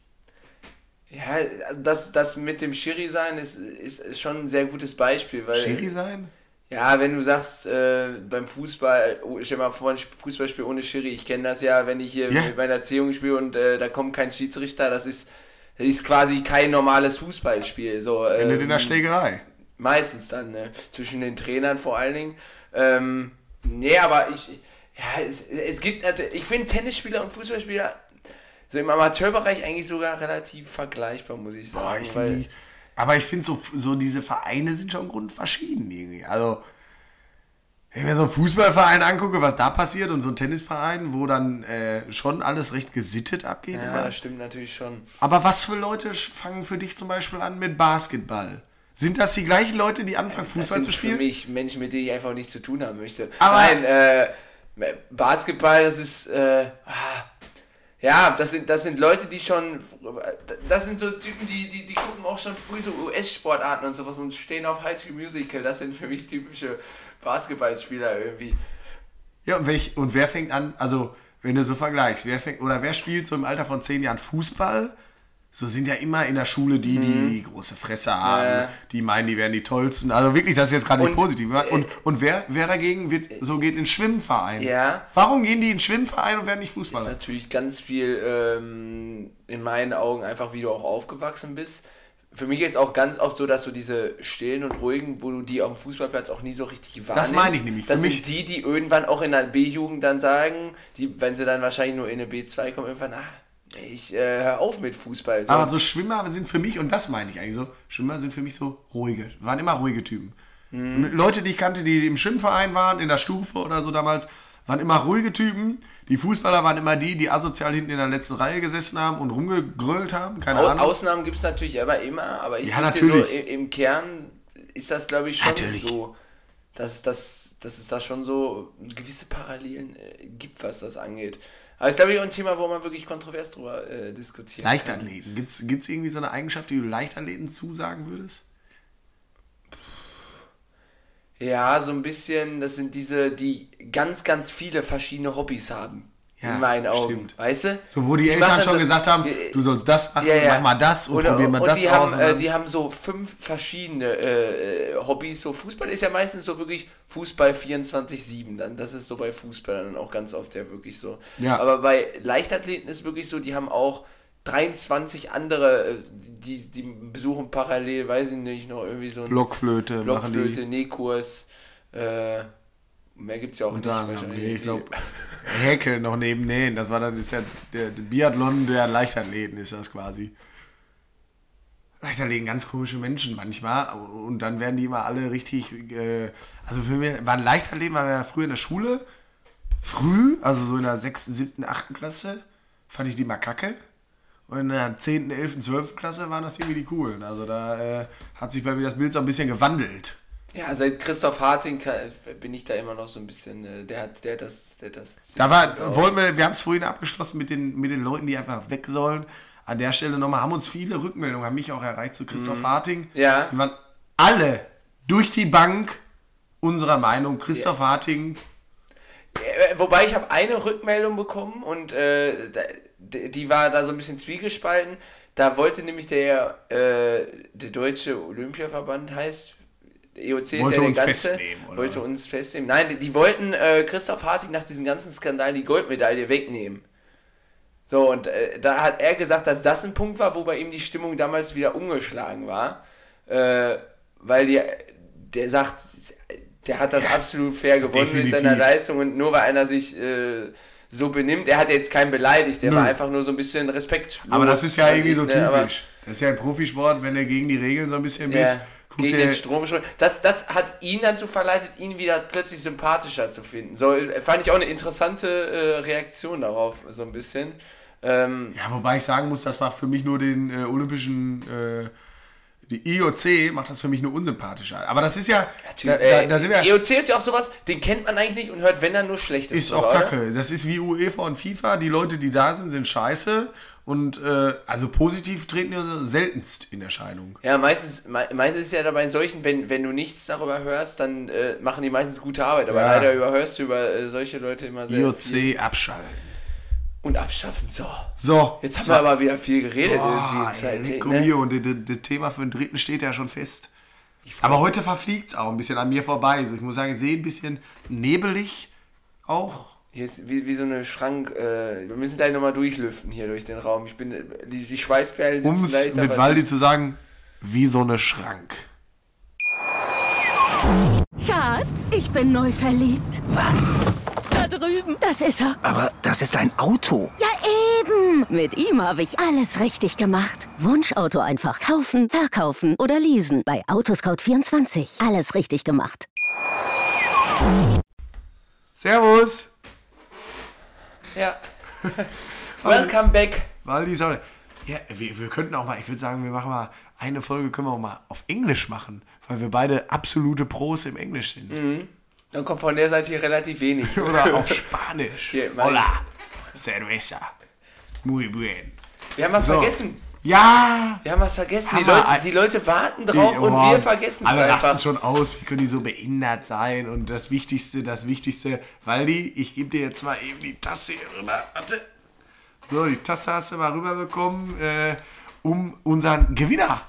Ja, das, das mit dem Schiri sein ist, ist, ist schon ein sehr gutes Beispiel, weil. Schiri sein? Ja, wenn du sagst, äh, beim Fußball, oh, stell mal vor, ein Fußballspiel ohne Schiri, ich kenne das ja, wenn ich hier Ja. mit meiner Erziehung spiele und äh, da kommt kein Schiedsrichter, das ist, das ist quasi kein normales Fußballspiel. So, Endet in ähm, der Schlägerei. Meistens dann, ne? zwischen den Trainern vor allen Dingen. Ähm, nee, aber ich, ja, es, es gibt, also ich finde Tennisspieler und Fußballspieler so im Amateurbereich eigentlich sogar relativ vergleichbar, muss ich sagen. Boah, ich weil- die, aber ich finde so, so diese Vereine sind schon grundverschieden irgendwie. Also, wenn ich mir so einen Fußballverein angucke, was da passiert und so ein Tennisverein, wo dann äh, schon alles recht gesittet abgeht. ja, das stimmt natürlich schon. Aber was für Leute fangen für dich zum Beispiel an mit Basketball? Sind das die gleichen Leute, die anfangen, Das Fußball sind zu für spielen? mich Menschen, mit denen ich einfach nichts zu tun haben möchte. Aber- Nein, äh, Basketball, das ist, äh, ah, ja, das sind, das sind Leute, die schon, das sind so Typen, die, die, die gucken auch schon früh so US-Sportarten und sowas und stehen auf High School Musical. Das sind für mich typische Basketballspieler irgendwie. Ja, und, welch, und wer fängt an, also wenn du so vergleichst, wer fängt, oder wer spielt so im Alter von zehn Jahren Fußball? So sind ja immer in der Schule die, die, die große Fresse haben, Mhm. Ja. die meinen, die wären die tollsten. Also wirklich, das ist jetzt gerade nicht positiv. Und, und wer, wer dagegen wird, so geht in den Schwimmverein? Ja. Warum gehen die in den Schwimmverein und werden nicht ist Fußballer? natürlich ganz viel ähm, in meinen Augen einfach, wie du auch aufgewachsen bist. Für mich ist auch ganz oft so, dass du diese stillen und ruhigen, wo du die auf dem Fußballplatz auch nie so richtig wahrnimmst. meine ich nämlich. Für Das mich- sind die, die irgendwann auch in der B-Jugend dann sagen, die, wenn sie dann wahrscheinlich nur in eine B2 kommen, irgendwann, ah, ich äh, hör auf mit Fußball. So, Aber so Schwimmer sind für mich, und das meine ich eigentlich so, Schwimmer sind für mich so ruhige, waren immer ruhige Typen. Mhm. Leute, die ich kannte, die im Schwimmverein waren, in der Stufe oder so damals, waren immer ruhige Typen. Die Fußballer waren immer die, die asozial hinten in der letzten Reihe gesessen haben und rumgegrölt haben, keine Au- Ahnung. Ausnahmen gibt es natürlich aber immer, aber ich Ja, so, natürlich. im, im Kern ist das, glaube ich, schon Natürlich. so, dass, dass, dass es da schon so gewisse Parallelen äh, gibt, was das angeht. Aber ist, glaube ich, auch ein Thema, wo man wirklich kontrovers drüber äh, diskutieren kann. Leichtathleten. Gibt es irgendwie so eine Eigenschaft, die du Leichtathleten zusagen würdest? Ja, so ein bisschen, das sind diese, die ganz, ganz viele verschiedene Hobbys haben. Ja, in meinen Augen. stimmt. Weißt du? So, wo die, Eltern machen schon so- gesagt haben, du sollst das machen, Ja, ja. mach mal das und Oder- probier mal und das die aus. Haben, und äh, die haben so fünf verschiedene äh, äh, Hobbys. So Fußball ist ja meistens so wirklich Fußball 24-7. Dann das ist so bei Fußballern auch ganz oft ja wirklich so. Ja. Aber bei Leichtathleten ist wirklich so, die haben auch 23 andere, äh, die, die besuchen parallel, weiß ich nicht, noch irgendwie so ein Blockflöte, Blockflöte, die. Nähkurs. Äh, mehr gibt es ja auch Und dann, nicht. nee, wahrscheinlich. ich glaube, Häkeln noch neben Nähen. Das war dann ist ja der, der Biathlon der Leichtathleten, ist das quasi. Leichtathleten, ganz komische Menschen manchmal. Und dann werden die immer alle richtig. Äh, also für mich waren Leichtathleten, waren wir ja früher in der Schule. Früh, also so in der 6., 7., 8. Klasse, fand ich die mal kacke. Und in der 10., 11., 12. Klasse waren das irgendwie die coolen. Also da äh, hat sich bei mir das Bild so ein bisschen gewandelt. Ja, seit Christoph Harting bin ich da immer noch so ein bisschen, äh, der hat, der hat das, der hat das. Da war, auch- wollen wir, wir haben es vorhin abgeschlossen mit den, mit den Leuten, die einfach weg sollen. An der Stelle nochmal, haben uns viele Rückmeldungen, haben mich auch erreicht zu Christoph Harting. Mhm. Ja. Die waren alle durch die Bank unserer Meinung. Christoph Harting, Äh, Wobei ich habe eine Rückmeldung bekommen und äh, die war da so ein bisschen zwiegespalten. Da wollte nämlich der, äh, der Deutsche Olympiaverband heißt, EOC ist Wollte ja der uns ganze, festnehmen, oder? wollte uns festnehmen. Nein, die, die wollten äh, Christoph Harting nach diesem ganzen Skandal die Goldmedaille wegnehmen. So, und äh, da hat er gesagt, dass das ein Punkt war, wo bei ihm die Stimmung damals wieder umgeschlagen war. Äh, weil die, der sagt, der hat das absolut fair gewonnen definitiv. mit seiner Leistung und nur weil einer sich äh, so benimmt, er hat jetzt keinen beleidigt, der Nö. war einfach nur so ein bisschen Respekt. Aber das ist ja irgendwie so ne, typisch. Das ist ja ein Profisport, wenn du gegen die Regeln so ein bisschen bist. Gegen den Strom. Das, das hat ihn dazu verleitet, ihn wieder plötzlich sympathischer zu finden. So äh, fand ich auch eine interessante äh, Reaktion darauf, so ein bisschen. Ähm, Ja, wobei ich sagen muss, das war für mich nur den äh, olympischen, äh, die IOC macht das für mich nur unsympathischer. Aber das ist ja, da, da, äh, da sind wir, EOC ist ja auch sowas, den kennt man eigentlich nicht und hört, wenn dann nur Schlechtes. ist auch oder? kacke. Das ist wie UEFA und FIFA. Die Leute, die da sind, sind scheiße. Und äh, also positiv treten die seltenst in Erscheinung. Ja, meistens, me meistens ist ja dabei in solchen, wenn, wenn du nichts darüber hörst, dann äh, machen die meistens gute Arbeit. Aber Ja. leider überhörst du über äh, solche Leute immer sehr viel. IOC abschalten. Und abschaffen. So. So, Jetzt haben so. wir aber wieder viel geredet. Ey, Nico ne? Mio, und das- Thema für den dritten steht ja schon fest. Aber heute verfliegt es auch ein bisschen an mir vorbei. So, ich muss sagen, ich sehe ein bisschen nebelig auch. Hier ist wie, wie so eine Schrank. Äh, wir müssen gleich nochmal durchlüften hier durch den Raum. Ich bin. Die, die Schweißperlen Um sitzen es leicht, mit Waldi es zu sagen, wie so eine Schrank. Schatz, ich bin neu verliebt. Was? Drüben. Das ist er. Aber das ist ein Auto. Ja, eben. Mit ihm habe ich alles richtig gemacht. Wunschauto einfach kaufen, verkaufen oder leasen. Bei Autoscout24. Alles richtig gemacht. Servus! Ja. Welcome back. Waldi auch. Ja, wir, wir könnten auch mal, ich würde sagen, wir machen mal eine Folge, können wir auch mal auf Englisch machen, weil wir beide absolute Pros im Englisch sind. Mhm. Dann kommt von der Seite hier relativ wenig. Oder auf Spanisch. Hier, Hola, cerveza, muy bien. Wir haben was So. vergessen. Ja! Wir haben was vergessen. Die. Leute, die Leute warten drauf und Oh, wir vergessen es rasten einfach. schon aus, wie können die so behindert sein? Und das Wichtigste, das Wichtigste, Waldi, ich gebe dir jetzt mal eben die Tasse hier rüber. Warte. So, die Tasse hast du mal rüberbekommen, äh, um unseren Gewinner,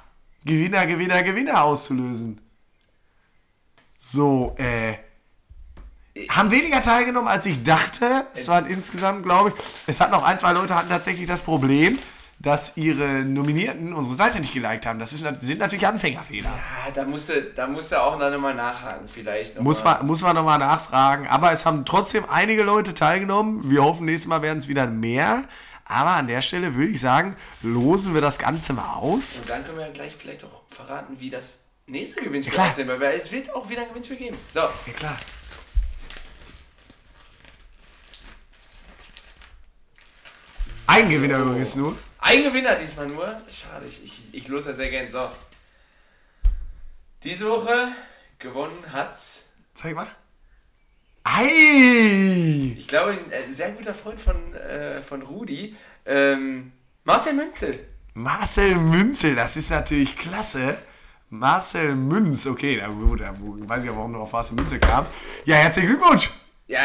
Gewinner, Gewinner, Gewinner auszulösen. So, äh, haben weniger teilgenommen, als ich dachte. Es waren insgesamt, glaube ich, es hat noch ein, zwei Leute hatten tatsächlich das Problem, dass ihre Nominierten unsere Seite nicht geliked haben. Das ist, sind natürlich Anfängerfehler. Ah, da musst du, da musst du auch nochmal nachhaken, vielleicht. Noch Muss mal. man, muss man nochmal nachfragen. Aber es haben trotzdem einige Leute teilgenommen. Wir hoffen, nächstes Mal werden es wieder mehr. Aber an der Stelle würde ich sagen, losen wir das Ganze mal aus. Und dann können wir ja gleich vielleicht auch verraten, wie das nächste Gewinnspiel Ja, aussehen wird, weil es wird auch wieder ein Gewinnspiel geben. So, Ja, klar. Ein Gewinner übrigens nur. ein Gewinner diesmal nur. Schade, ich, ich, ich lose ja sehr gern. So. Diese Woche gewonnen hat, Zeig mal. Ei! ich glaube, ein äh, sehr guter Freund von, äh, von Rudi, ähm, Marcel Münzel. Marcel Münzel, das ist natürlich klasse. Marcel Münz, okay, da, da weiß ich auch, warum du auf Marcel Münzel kamst. Ja, herzlichen Glückwunsch! Ja,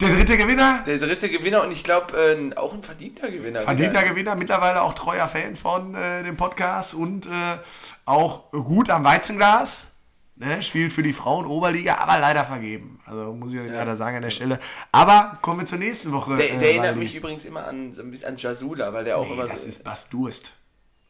Der dritte Gewinner, der dritte Gewinner und ich glaube, äh, auch ein verdienter Gewinner. verdienter wieder. Gewinner, mittlerweile auch treuer Fan von äh, dem Podcast und äh, auch gut am Weizenglas. Ne, spielt für die Frauen Oberliga, aber leider vergeben. Also muss ich leider sagen an der Stelle. Aber kommen wir zur nächsten Woche. Der, äh, der erinnert Waldi. mich übrigens immer an, so ein bisschen an Jasula, weil der auch Nee, immer das so. ist Bas Durst.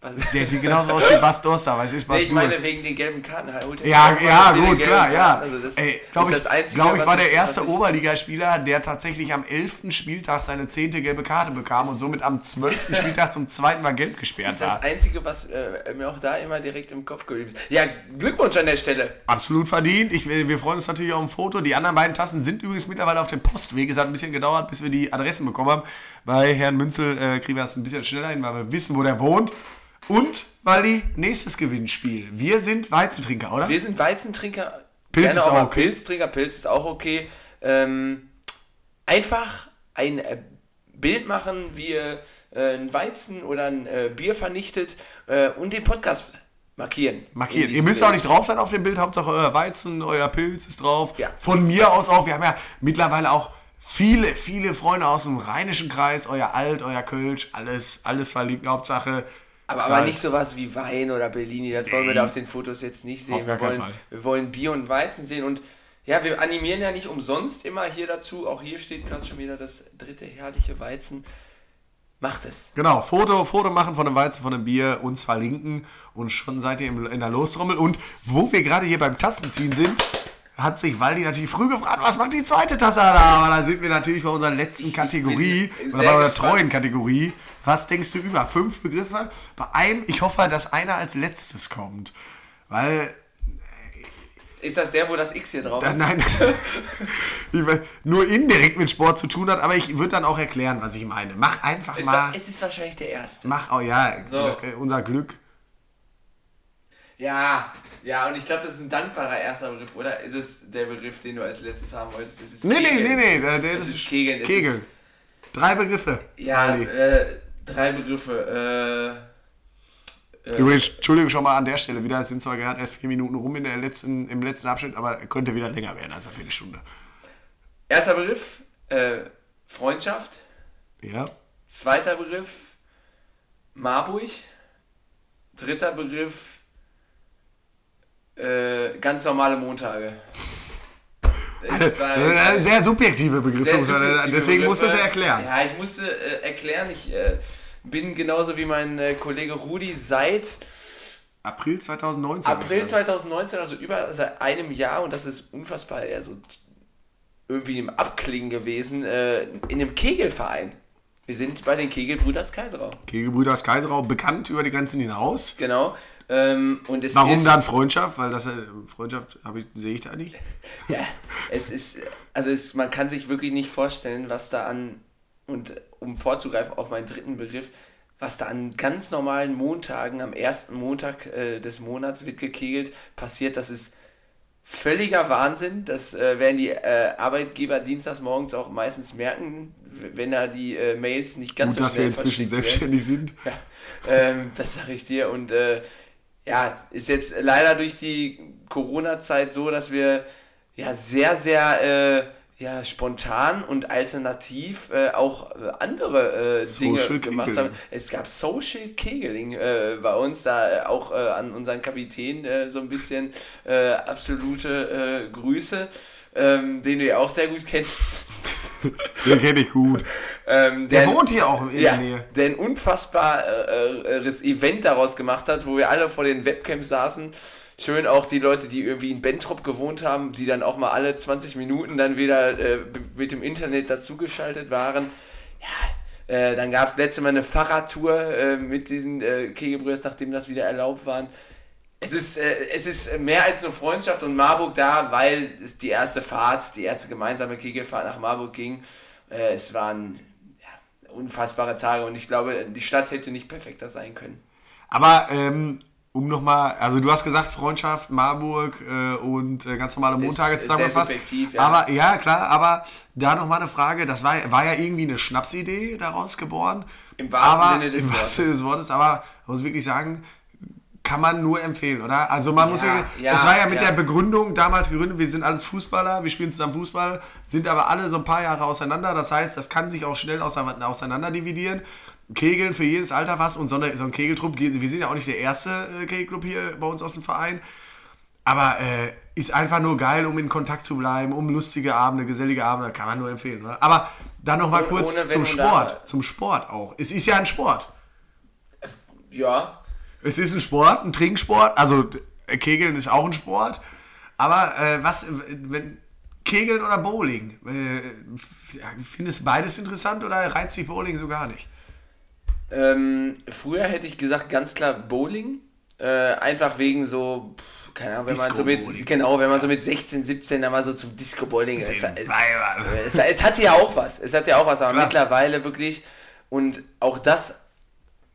Was, Der sieht genauso aus wie Bas es ist Bas Nee, ich meine wegen den gelben Karten. Holt Ja, ja, gut, klar, ja. Karten. Also das Ey, glaube ist ich, das Einzige, glaub ich was war der ich- erste was ich- Oberligaspieler, der tatsächlich am 11. Spieltag seine 10. gelbe Karte bekam und somit am 12. Spieltag zum zweiten Mal gelb gesperrt Das ist das. Einzige, was äh, mir auch da immer direkt im Kopf geblieben ist. Ja, Glückwunsch an der Stelle. Absolut verdient. Ich, wir freuen uns natürlich auch im Foto. Die anderen beiden Tassen sind übrigens mittlerweile auf dem Postweg. Es hat ein bisschen gedauert, bis wir die Adressen bekommen haben. Bei Herrn Münzel äh, kriegen wir das ein bisschen schneller hin, weil wir wissen, wo der wohnt. Und, Wally, nächstes Gewinnspiel. Wir sind Weizentrinker, oder? Wir sind Weizentrinker. Pilz gerne ist auch mal okay. Pilztrinker, Pilz ist auch okay. Ähm, einfach ein äh, Bild machen, wie ihr äh, ein Weizen oder ein äh, Bier vernichtet äh, und den Podcast markieren. Markiert. In Ihr müsst auch Bild. nicht drauf sein auf dem Bild, Hauptsache euer Weizen, euer Pilz ist drauf. Ja. Von mir aus auch. Wir haben ja mittlerweile auch viele, viele Freunde aus dem rheinischen Kreis. Euer Alt, euer Kölsch, alles, alles verlinkt. Hauptsache. Aber, aber nicht sowas wie Wein oder Bellini, das wollen wir da auf den Fotos jetzt nicht sehen. Wir, wollen, wir wollen Bier und Weizen sehen und ja, wir animieren ja nicht umsonst immer hier dazu. Auch hier steht gerade schon wieder das dritte herrliche Weizen. Macht es. Genau, Foto, Foto machen von dem Weizen, von dem Bier, uns verlinken und schon seid ihr in der Lostrommel. Und wo wir gerade hier beim Tastenziehen sind, hat sich Waldi natürlich früh gefragt, was macht die zweite Tasse da? Aber da sind wir natürlich bei unserer letzten Kategorie, oder bei unserer treuen Kategorie. Was denkst du über? Fünf Begriffe? Bei einem, ich hoffe, dass einer als letztes kommt. Weil Ist das der, wo das X hier drauf Äh, ist? Nein, weiß, nur indirekt mit Sport zu tun hat, aber ich würde dann auch erklären, was ich meine. Mach einfach Es, mal. war, es ist wahrscheinlich der erste. Mach, oh ja, So. das, äh, unser Glück. Ja, ja, und ich glaube, das ist ein dankbarer erster Begriff, oder? Ist es der Begriff, den du als letztes haben wolltest? Das ist Nee, nee, Kegeln. nee, nee, der, der, Das ist Kegeln. Das Kegel. Ist, Drei Begriffe. ja, äh, drei Begriffe. Äh, Übrigens, Entschuldigung schon mal an der Stelle wieder. Es sind zwar gerade erst vier Minuten rum in der letzten, im letzten Abschnitt, aber könnte wieder länger werden als eine Viertelstunde. erster Begriff, äh, Freundschaft. Ja. Zweiter Begriff, Marburg. Dritter Begriff, äh, ganz normale Montage. War- Äh, Sehr subjektive Begriffe. Sehr subjektive deswegen musst du es Begriffe. erklären. Ja, ich musste äh, erklären, ich äh, bin genauso wie mein äh, Kollege Rudi seit April 2019. April ist das. 2019, also über seit einem Jahr, und das ist unfassbar, ja, so irgendwie im Abklingen gewesen, äh, in einem Kegelverein. Wir sind bei den Kegelbrüders Kaiserau. Kegelbrüder aus Kaiserau, bekannt über die Grenzen hinaus. Genau. Ähm, und es Warum ist, dann Freundschaft? Weil das äh, Freundschaft ich, sehe ich da nicht. Ja, es ist, also es, man kann sich wirklich nicht vorstellen, was da an, und um vorzugreifen auf meinen dritten Begriff, was da an ganz normalen Montagen, am ersten Montag äh, des Monats wird gekegelt, passiert. Das ist völliger Wahnsinn. Das äh, werden die äh, Arbeitgeber dienstags morgens auch meistens merken, wenn da die äh, Mails nicht ganz Gut, so dass wir schnell inzwischen verschickt werden. selbstständig sind. Ja, ähm, das sage ich dir. Und äh, ja, ist jetzt leider durch die Corona-Zeit so, dass wir ja sehr, sehr äh, ja, spontan und alternativ äh, auch äh, andere äh, Dinge Social gemacht Kegeling. haben. Es gab Social Kegeling äh, bei uns, da äh, auch äh, an unseren Kapitän so ein bisschen absolute Grüße, ähm, den du ja auch sehr gut kennst. Den kenne ich gut. ähm, Der wohnt hier auch in ja, der Nähe. der ein unfassbares Event daraus gemacht hat, wo wir alle vor den Webcams saßen. Schön auch die Leute, die irgendwie in Bentrop gewohnt haben, die dann auch mal alle 20 Minuten dann wieder äh, mit dem Internet dazugeschaltet waren. Ja, äh, dann gab es letzte Mal eine Fahrradtour äh, mit diesen äh, Kegelbrüders, nachdem das wieder erlaubt waren. Es ist, äh, es ist mehr als nur Freundschaft und Marburg da, weil es die erste Fahrt, die erste gemeinsame Kegelfahrt nach Marburg ging. Äh, es waren ja, unfassbare Tage und ich glaube, die Stadt hätte nicht perfekter sein können. Aber ähm, um nochmal, also du hast gesagt Freundschaft, Marburg äh, und äh, ganz normale Montage ist zusammengefasst. subjektiv, ja. Aber ja, klar, aber da nochmal eine Frage, das war, war ja irgendwie eine Schnapsidee daraus geboren. Im wahrsten aber, Sinne des Im wahrsten Wortes. Sinne des Wortes, aber ich muss wirklich sagen, kann man nur empfehlen, oder? Also man muss Ja, ja, ja, das war ja mit ja. der Begründung damals gegründet, wir sind alles Fußballer, wir spielen zusammen Fußball, sind aber alle so ein paar Jahre auseinander. Das heißt, das kann sich auch schnell auseinander auseinander dividieren. Kegeln für jedes Alter was und so, eine, so ein Kegeltrupp, wir sind ja auch nicht der erste äh, Kegelclub hier bei uns aus dem Verein. Aber äh, ist einfach nur geil, um in Kontakt zu bleiben, um lustige Abende, gesellige Abende, kann man nur empfehlen. Oder? Aber dann noch mal kurz ohne zum Sport. Zum Sport auch. Es ist ja ein Sport. Ja, Es ist ein Sport, ein Trinksport. Also äh, Kegeln ist auch ein Sport. Aber äh, was, wenn Kegeln oder Bowling? Äh, findest du beides interessant oder reizt dich Bowling so gar nicht? Ähm, früher hätte ich gesagt ganz klar Bowling. Äh, einfach wegen so, pff, keine Ahnung, wenn man so mit, genau, wenn man so mit 16, 17 dann mal so zum Disco-Bowling es, Den es, Weibern. es, es hatte ja auch was, es hat ja auch was, aber Klar. mittlerweile wirklich und auch das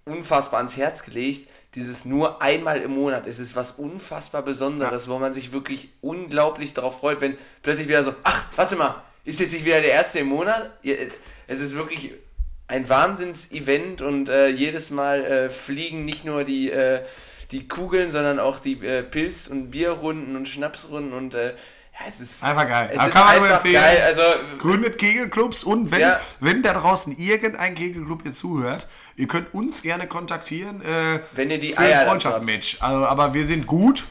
unfassbar ans Herz gelegt, dieses nur einmal im Monat, es ist was unfassbar Besonderes, wo man sich wirklich unglaublich darauf freut, wenn plötzlich wieder so, ach, warte mal, ist jetzt nicht wieder der erste im Monat? Ja, Es ist wirklich ein Wahnsinns-Event und äh, jedes Mal äh, fliegen nicht nur die, äh, die Kugeln, sondern auch die äh, Pilz- und Bierrunden und Schnapsrunden und äh, ja, es ist Einfach geil. Es Aber ist kann man einfach empfehlen. geil. Also Gründet Kegelclubs und wenn, Ja. wenn da draußen irgendein Kegelclub jetzt zuhört, ihr könnt uns gerne kontaktieren. Äh, Wenn ihr die für ein Eier dazu Freundschaftsmatch. Also, aber wir sind gut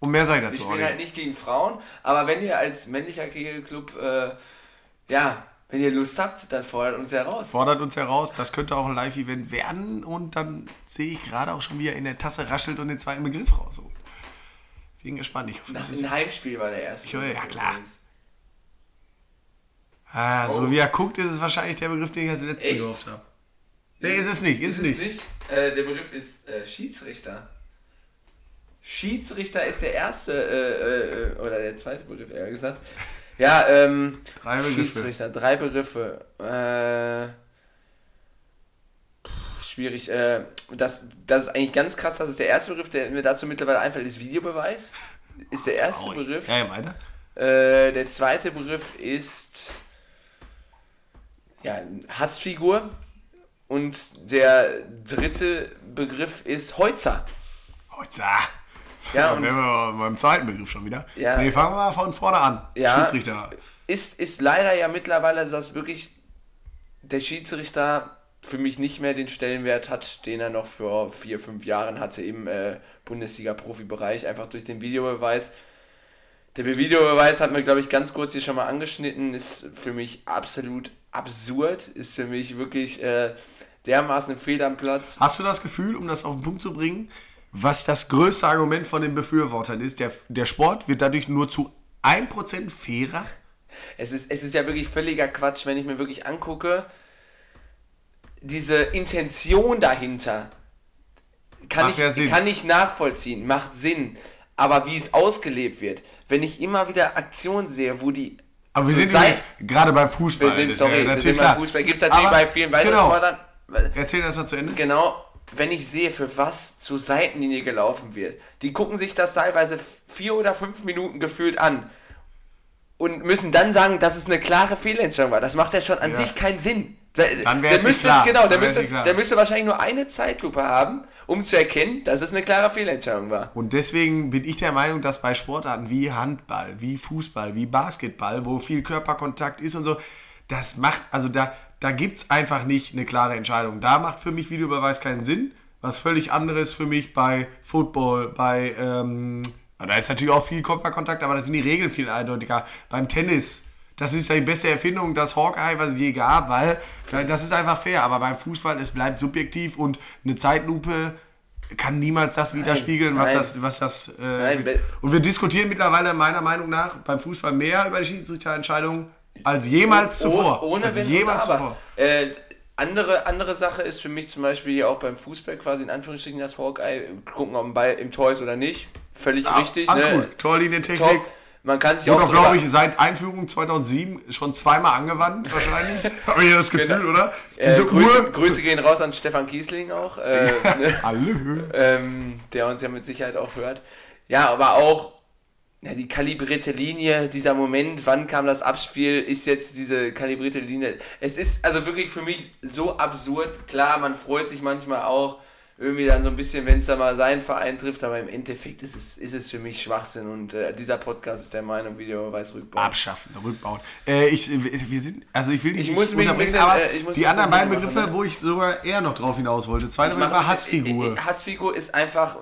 und mehr sei Ich dazu. spiele Olli. halt nicht gegen Frauen, aber wenn ihr als männlicher Kegelclub, äh, ja, wenn ihr Lust habt, dann fordert uns heraus. Fordert uns heraus, das könnte auch ein Live-Event werden und dann sehe ich gerade auch schon, wie er in der Tasse raschelt und den zweiten Begriff rausholt. bin gespannt. Ich hoffe, das ist Ein Heimspiel war der erste. Ich höre- ja, klar. Ah, so wie er guckt, ist es wahrscheinlich der Begriff, den ich als letzten Echt? gehofft habe. Nee, ist es nicht, ist, Ist es nicht. nicht? Äh, der Begriff ist äh, Schiedsrichter. Schiedsrichter ist der erste, äh, äh, oder der zweite Begriff, eher gesagt. Ja, ähm, Drei Begriffe. Schiedsrichter, drei Begriffe. Äh, schwierig. Äh, das, das ist eigentlich ganz krass, das ist der erste Begriff, der mir dazu mittlerweile einfällt, ist Videobeweis. Ist der erste Traurig. Begriff. Ja, ja, weiter. Äh, der zweite Begriff ist ja, Hassfigur. Und der dritte Begriff ist Heutzer. Heute. Ja, und- wären wir beim zweiten Begriff schon wieder. Ja. Nee, fangen wir mal von vorne an. Ja. Schiedsrichter. Ist, ist leider ja mittlerweile, dass wirklich der Schiedsrichter für mich nicht mehr den Stellenwert hat, den er noch vor vier, fünf Jahren hatte im äh, Bundesliga-Profibereich, einfach durch den Videobeweis. Der Videobeweis hat mir, glaube ich, ganz kurz hier schon mal angeschnitten, ist für mich absolut absurd, ist für mich wirklich äh, dermaßen fehl am Platz. Hast du das Gefühl, um das auf den Punkt zu bringen, was das größte Argument von den Befürwortern ist? Der, der Sport wird dadurch nur zu 1% fairer? Es ist, es ist ja wirklich völliger Quatsch, wenn ich mir wirklich angucke, diese Intention dahinter kann, Macht ja ich, Sinn. kann ich nachvollziehen, macht Sinn. Aber wie es ausgelebt wird, wenn ich immer wieder Aktionen sehe, wo die. Aber wir zur sind übrigens gerade beim Fußball. wir sind, sorry, ja wir sind beim. Fußball. Gibt es natürlich Aber- bei vielen weiteren genau. Sportarten. Erzähl das mal zu Ende. Genau, wenn ich sehe, für was zur Seitenlinie gelaufen wird. Die gucken sich das teilweise vier oder fünf Minuten gefühlt an und müssen dann sagen, dass es eine klare Fehlentscheidung war. Das macht ja schon an Ja. sich keinen Sinn. Der, Dann der müsste klar. es, genau, müsste, es, der müsste wahrscheinlich nur eine Zeitlupe haben, um zu erkennen, dass es eine klare Fehlentscheidung war. Und deswegen bin ich der Meinung, dass bei Sportarten wie Handball, wie Fußball, wie Basketball, wo viel Körperkontakt ist und so, das macht, also da, da gibt es einfach nicht eine klare Entscheidung. Da macht für mich Videobeweis keinen Sinn. Was völlig anderes für mich bei Football, bei, ähm, da ist natürlich auch viel Körperkontakt, aber da sind die Regeln viel eindeutiger. Beim Tennis, das ist ja die beste Erfindung, das Hawkeye, was es je gab, weil das ist einfach fair. Aber beim Fußball, es bleibt subjektiv und eine Zeitlupe kann niemals das widerspiegeln, was nein. das, was das. Äh, Nein, und wir diskutieren mittlerweile meiner Meinung nach beim Fußball mehr über die Schiedsrichterentscheidungen als jemals zuvor. Oh, Ohne als Wenn jemals zuvor. Äh, andere, andere Sache ist für mich zum Beispiel hier auch beim Fußball quasi in Anführungsstrichen das Hawkeye, gucken, ob ein Ball im Tor ist oder nicht. Völlig richtig. Alles ne? gut. Torlinientechnik. Man kann sich Wurde auch auch, glaube ich, seit Einführung 2007 schon zweimal angewandt, wahrscheinlich. Habe ich das Gefühl, Genau. oder? Äh, Diese Grüße, Uhr. Grüße gehen raus an Stefan Kiesling auch, äh, ne? Hallo. ähm, der uns ja mit Sicherheit auch hört. Ja, aber auch ja, die kalibrierte Linie, dieser Moment, wann kam das Abspiel, ist jetzt diese kalibrierte Linie. Es ist also wirklich für mich so absurd. Klar, man freut sich manchmal auch irgendwie dann so ein bisschen, wenn es da mal seinen Verein trifft, aber im Endeffekt ist es, ist es für mich Schwachsinn und äh, dieser Podcast ist der Meinung, Videobeweis rückbauen. Abschaffen, rückbauen. Äh, ich, wir sind, also ich will nicht Ich muss mich ein bisschen, aber äh, die anderen beiden machen, Begriffe, ne? wo ich sogar eher noch drauf hinaus wollte. Zweite Begriff war Hassfigur. äh, äh, Hassfigur ist einfach äh,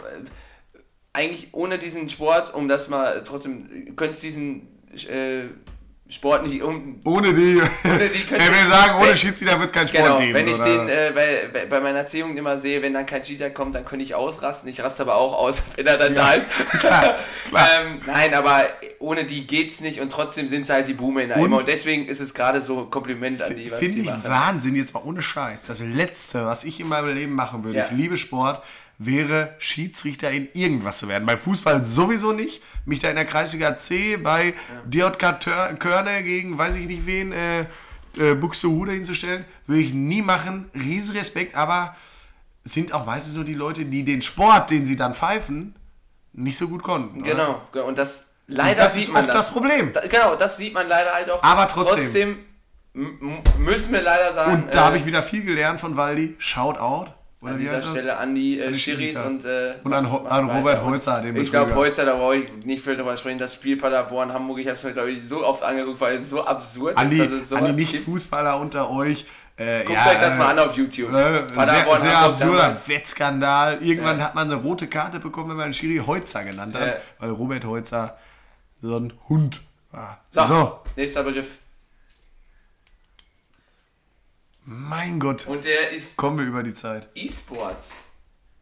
eigentlich ohne diesen Sport, um das mal trotzdem, könnte es diesen äh, Sport nicht um. Ohne die. Ohne die er will sagen, ohne Schiedsrichter wird es keinen Sport Genau, geben. wenn ich so, den ne? äh, bei, bei- meiner Erziehung immer sehe, wenn dann kein Schiedsrichter kommt, dann könnte ich ausrasten. Ich raste aber auch aus, wenn er dann da ist. klar, klar. ähm, nein, aber ohne die geht's nicht und trotzdem sind sie halt die Boomer Und- immer. Und deswegen ist es gerade so ein Kompliment an die, was Finde ich machen. Wahnsinn, jetzt mal ohne Scheiß. Das Letzte, was ich in meinem Leben machen würde, Ja. ich liebe Sport, wäre Schiedsrichter in irgendwas zu werden. Beim Fußball sowieso nicht. Mich da in der Kreisliga C bei DJK Tör- Körne gegen weiß ich nicht wen, äh, äh, Buxtehude hinzustellen, würde ich nie machen. Riesen Respekt, aber sind auch meistens so die Leute, die den Sport, den sie dann pfeifen, nicht so gut konnten. oder? Genau, genau. und das leider das sieht ist man oft das Problem. Da, genau, das sieht man leider halt auch. Aber trotzdem. Trotzdem müssen wir leider sagen. Und da äh, habe ich wieder viel gelernt von Waldi. Shout out. Oder an dieser das? Stelle an die äh, Schiris und, äh, Und an Ho- an. Robert Holzer, den Ich glaube. Holzer, da brauche ich nicht viel drüber sprechen. Das Spiel Paderborn, Hamburg, ich habe es mir, glaube ich, so oft angeguckt, weil es so absurd An ist, die, dass es an die sowas. Nicht-Fußballer unter euch. Äh, Guckt ja, euch das äh, mal an auf YouTube. Äh, sehr Paderborn, sehr absurder. Wettskandal. Irgendwann Ja. hat man eine rote Karte bekommen, wenn man den Schiri Heutzer genannt hat, Ja. weil Robert Heutzer so ein Hund war. So, So, nächster Begriff. Mein Gott, Und der ist kommen wir über die Zeit. E-Sports.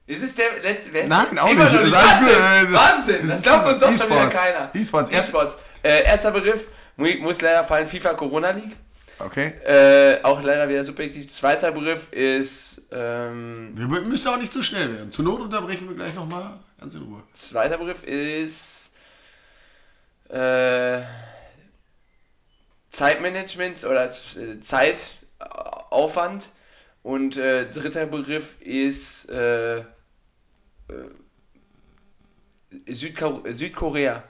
Ist es der letzte? Wer ist Nein, der? auch Immer nicht. nicht. Alles Wahnsinn, gut. Wahnsinn. Das glaubt uns doch schon wieder keiner. E-Sports. E-Sports. Äh, erster Begriff, mu- muss leider fallen, FIFA Corona League. Okay. Äh, auch leider wieder subjektiv. Zweiter Begriff ist, ähm, Wir mü- müssen auch nicht zu schnell werden. Zur Not unterbrechen wir gleich nochmal. Ganz in Ruhe. zweiter Begriff ist, äh, Zeitmanagement oder äh, Zeitaufwand. Und äh, dritter Begriff ist äh, äh, Südko Südkorea.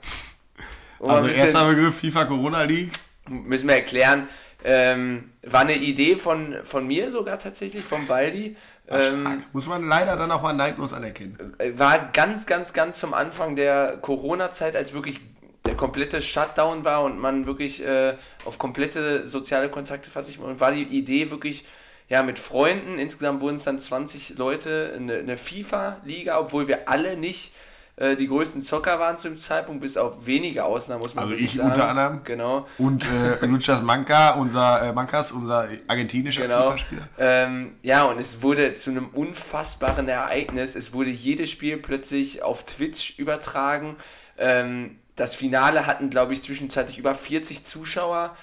Um Also bisschen- erster Begriff FIFA Corona League. müssen wir erklären. Ähm, war eine Idee von, von mir sogar tatsächlich, vom Waldi. Ähm, Muss man leider dann auch mal neidlos anerkennen. war ganz, ganz, ganz zum Anfang der Corona-Zeit, als wirklich der komplette Shutdown war und man wirklich äh, auf komplette soziale Kontakte verzichtet und war die Idee wirklich ja mit Freunden, insgesamt wurden es dann 20 Leute, eine, eine FIFA-Liga, obwohl wir alle nicht äh, die größten Zocker waren zum Zeitpunkt, bis auf wenige Ausnahmen, muss man Also wirklich ich sagen. unter anderem. Genau. Und äh, Luchas Manca, unser äh, Mancas, unser argentinischer Genau. FIFA-Spieler. Ähm, ja, und es wurde zu einem unfassbaren Ereignis. Es wurde jedes Spiel plötzlich auf Twitch übertragen. Ähm, das Finale hatten, glaube ich, zwischenzeitlich über 40 Zuschauer.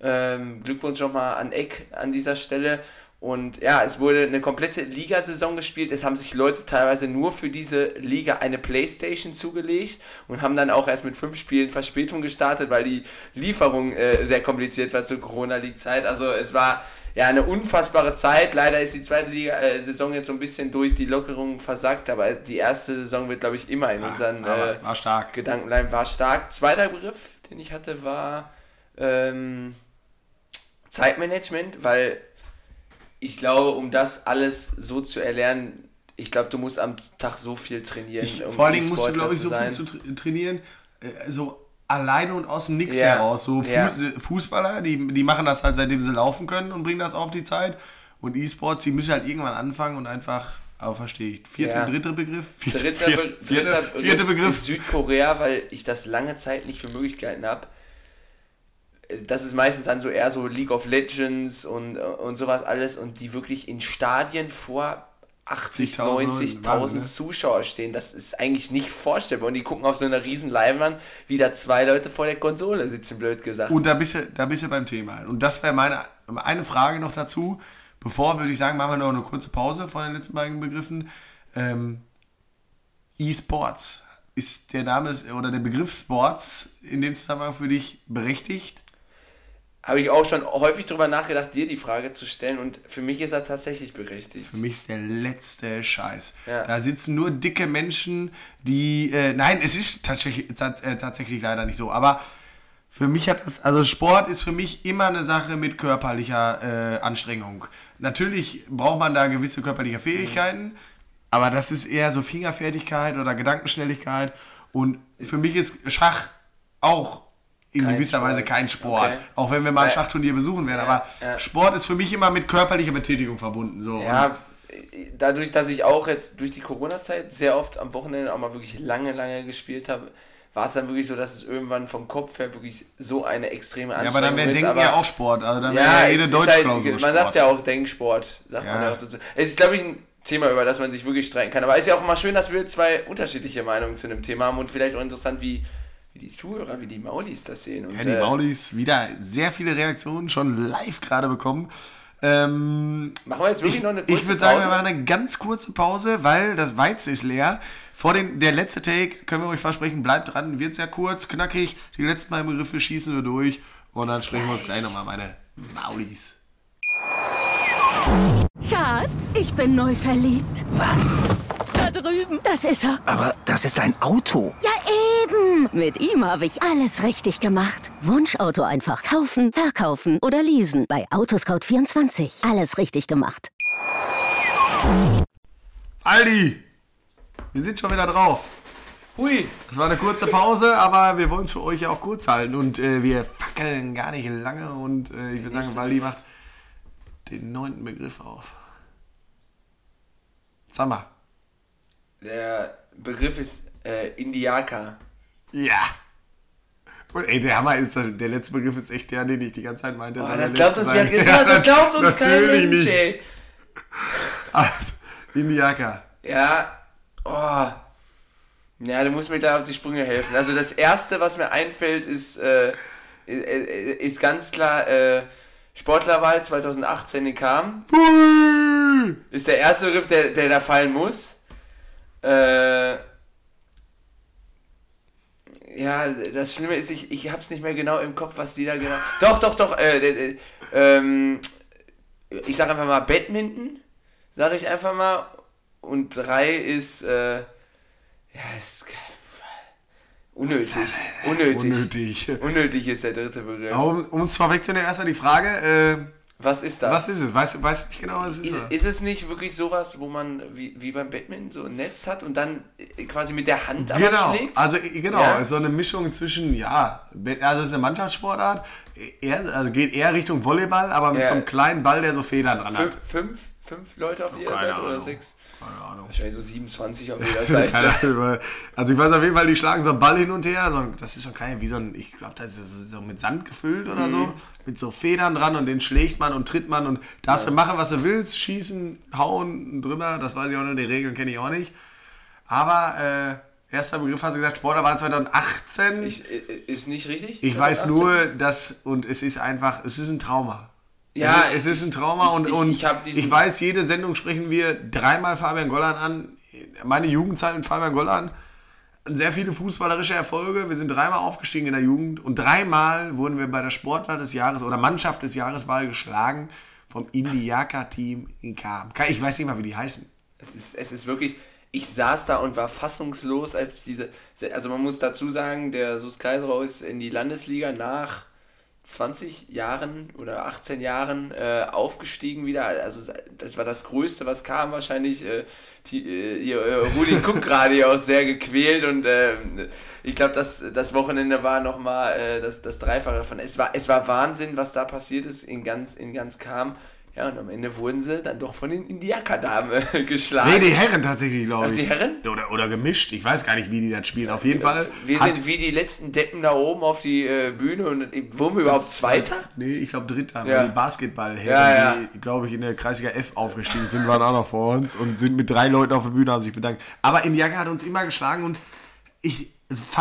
Ähm, Glückwunsch nochmal an Eck an dieser Stelle. Und ja, es wurde eine komplette Ligasaison gespielt. Es haben sich Leute teilweise nur für diese Liga eine Playstation zugelegt und haben dann auch erst mit fünf Spielen Verspätung gestartet, weil die Lieferung äh, sehr kompliziert war zur Corona-League-Zeit. Also es war ja eine unfassbare Zeit. Leider ist die zweite Liga-Saison jetzt so ein bisschen durch die Lockerung versackt, aber die erste Saison wird, glaube ich, immer in unseren äh. Gedanken bleiben. War stark. Zweiter Begriff, den ich hatte, war ähm, Zeitmanagement, weil ich glaube, um das alles so zu erlernen, ich glaube, du musst am Tag so viel trainieren. Ich, um vor Dingen musst du, glaube ich, so viel zu tra trainieren. Äh, so alleine und aus dem Nix Ja, heraus. So Fu ja. äh, Fußballer, die, die machen das halt, seitdem sie laufen können und bringen das auf die Zeit. Und E-Sports, die müssen halt irgendwann anfangen und einfach, aber verstehe ich. Vierte, Ja. dritter Begriff? Vierte, Dritter, vierte, vierte, dritter vierte Begriff. Südkorea, weil ich das lange Zeit nicht für möglich gehalten habe. Das ist meistens dann so eher so League of Legends und, und sowas alles und die wirklich in Stadien vor 80, 80.000 Leuten, 90.000 Wahnsinn, ne? Zuschauer stehen. Das ist eigentlich nicht vorstellbar. Und die gucken auf so einer riesen Leinwand, wie da zwei Leute vor der Konsole sitzen, blöd gesagt. Und da bist du, da bist du beim Thema. Und das wäre meine eine Frage noch dazu. Bevor würde ich sagen, machen wir noch eine kurze Pause von den letzten beiden Begriffen. Ähm, E-Sports. Ist der Name oder der Begriff Sports in dem Zusammenhang für dich berechtigt? Habe ich auch schon häufig darüber nachgedacht, dir die Frage zu stellen und für mich ist er tatsächlich berechtigt. Für mich ist der letzte Scheiß. Ja. Da sitzen nur dicke Menschen, die. Äh, nein, es ist tatsächlich, tats- äh, tatsächlich leider nicht so. Aber für mich hat das. Also Sport ist für mich immer eine Sache mit körperlicher äh, Anstrengung. Natürlich braucht man da gewisse körperliche Fähigkeiten, aber das ist eher so Fingerfertigkeit oder Gedankenschnelligkeit. Und für mich ist Schach auch in Kein gewisser Sport. Weise kein Sport. Okay. Auch wenn wir mal ein Ja. Schachturnier besuchen werden. aber ja. Sport ist für mich immer mit körperlicher Betätigung verbunden. So. Und Ja, dadurch, dass ich auch jetzt durch die Corona-Zeit sehr oft am Wochenende auch mal wirklich lange, lange gespielt habe, war es dann wirklich so, dass es irgendwann vom Kopf her wirklich so eine extreme Ja, Anstrengung aber dann wäre ist. Denken aber ja auch Sport. Also dann ja, wäre ja jede ist Deutschklausur halt, Sport. Man sagt ja auch Denksport, sagt man Ja. ja auch dazu. Es ist, glaube ich, ein Thema, über das man sich wirklich streiten kann. Aber es ist ja auch immer schön, dass wir zwei unterschiedliche Meinungen zu einem Thema haben und vielleicht auch interessant, wie, wie die Zuhörer, wie die Maulis das sehen. Und, Ja, die äh, Maulis wieder sehr viele Reaktionen schon live gerade bekommen. Ähm, Machen wir jetzt wirklich ich, noch eine kurze Ich würde sagen, Pause? wir machen eine ganz kurze Pause, weil das Weizen ist leer. Vor den, der letzte Take, können wir euch versprechen, bleibt dran, wird sehr kurz, knackig. Die letzten beiden Begriffe schießen wir durch und dann sprechen wir uns gleich nochmal, meine Maulis. Schatz, ich bin neu verliebt. Was? Drüben. Das ist er. Aber das ist ein Auto. Ja, eben. Mit ihm habe ich alles richtig gemacht. Wunschauto einfach kaufen, verkaufen oder leasen. Bei Autoscout24. Alles richtig gemacht. Aldi, wir sind schon wieder drauf. Hui, Das war eine kurze Pause, aber wir wollen es für euch ja auch kurz halten und äh, wir fackeln gar nicht lange und äh, ich würde sagen, Waldi macht den neunten Begriff auf. Sag mal. Der Begriff ist äh, Indiaka. Ja. Und ey, der Hammer ist, der letzte Begriff ist echt der, den ich die ganze Zeit meinte. Oh, das glaubt uns, gesagt, das glaubt uns kein Mensch, nicht. ey. Also, Indiaka. Ja, Oh. Ja, du musst mir da auf die Sprünge helfen. Also das erste, was mir einfällt, ist, äh, äh, ist ganz klar äh, Sportlerwahl 2018 in Kam. Ist der erste Begriff, der, der da fallen muss. Äh, ja, das Schlimme ist, ich, ich hab's nicht mehr genau im Kopf, was die da genau. Doch, doch, doch. Äh, äh, ähm, ich sag einfach mal Badminton, sag ich einfach mal. Und drei ist, äh, ja, ist unnötig. Unnötig. Unnötig. Unnötig ist der dritte Begriff. Um, um es vorwegzunehmen, erstmal die Frage, äh, Was ist das? was ist es? Weißt du weißt du nicht genau, was es ist? Ist, es nicht wirklich sowas, wo man wie, wie beim Badminton so ein Netz hat und dann äh, quasi mit der Hand Genau, schlägt? also äh, genau, Ja? so eine Mischung zwischen, ja, also es ist eine Mannschaftssportart, eher, also geht eher Richtung Volleyball, aber mit Ja. so einem kleinen Ball, der so Federn dran hat. fünf, fünf Leute auf jeder Seite oder Ahnung. sechs? Keine Ahnung. Wahrscheinlich so 27 auf jeder Seite. Also ich weiß auf jeden Fall, die schlagen so einen Ball hin und her, so, ein- das ist schon klein, wie so ein, ich glaube, das ist so mit Sand gefüllt oder Mhm. so, mit so Federn dran und den schlägt man und tritt man und darfst du machen, was du willst, schießen, hauen, drüber, das weiß ich auch nicht, die Regeln kenne ich auch nicht. Aber, äh, erster Begriff hast du gesagt, Sportler 2018. Ich, äh, ist nicht richtig? Ich weiß 2018? nur, dass, und es ist einfach, es ist ein Trauma. Ja, es ist ein Trauma ich- und, ich- und ich diesen- ich weiß, jede Sendung sprechen wir dreimal Fabian Gollan an. Meine Jugendzeit mit Fabian Gollan. Sehr viele fußballerische Erfolge. Wir sind dreimal aufgestiegen in der Jugend und dreimal wurden wir bei der Sportler des Jahres oder Mannschaft des Jahreswahl geschlagen vom Indiaka-Team in Kam. Ich weiß nicht mal, wie die heißen. Es ist, es ist wirklich, ich saß da und war fassungslos, als diese, also man muss dazu sagen, der SUS Kaiserau ist in die Landesliga nach 20 Jahren oder 18 Jahren äh, aufgestiegen wieder. Also das war das Größte, was kam wahrscheinlich. Äh, die, äh, äh, Rudi Kuck gerade hier auch sehr gequält und äh, ich glaube, das, das Wochenende war nochmal äh, das, das Dreifache davon. Es war, es war Wahnsinn, was da passiert ist in ganz, in ganz Kam. Ja, und am Ende wurden sie dann doch von den Indiaka-Damen äh, geschlagen. Nee, die Herren tatsächlich, glaube Ach, ich. die Herren? Oder, oder gemischt. Ich weiß gar nicht, wie die das spielen. Auf jeden Fall. Wir sind wie die letzten Deppen da oben auf die äh, Bühne und wurden wir überhaupt Zweiter? Nee, ich glaube Dritter, Ja. die Basketballherren, Ja, ja. die, glaube ich, in der Kreisliga F aufgestiegen sind, waren auch noch vor uns und sind mit drei Leuten auf der Bühne, haben sich bedankt. Aber Indiaka hat uns immer geschlagen und ich,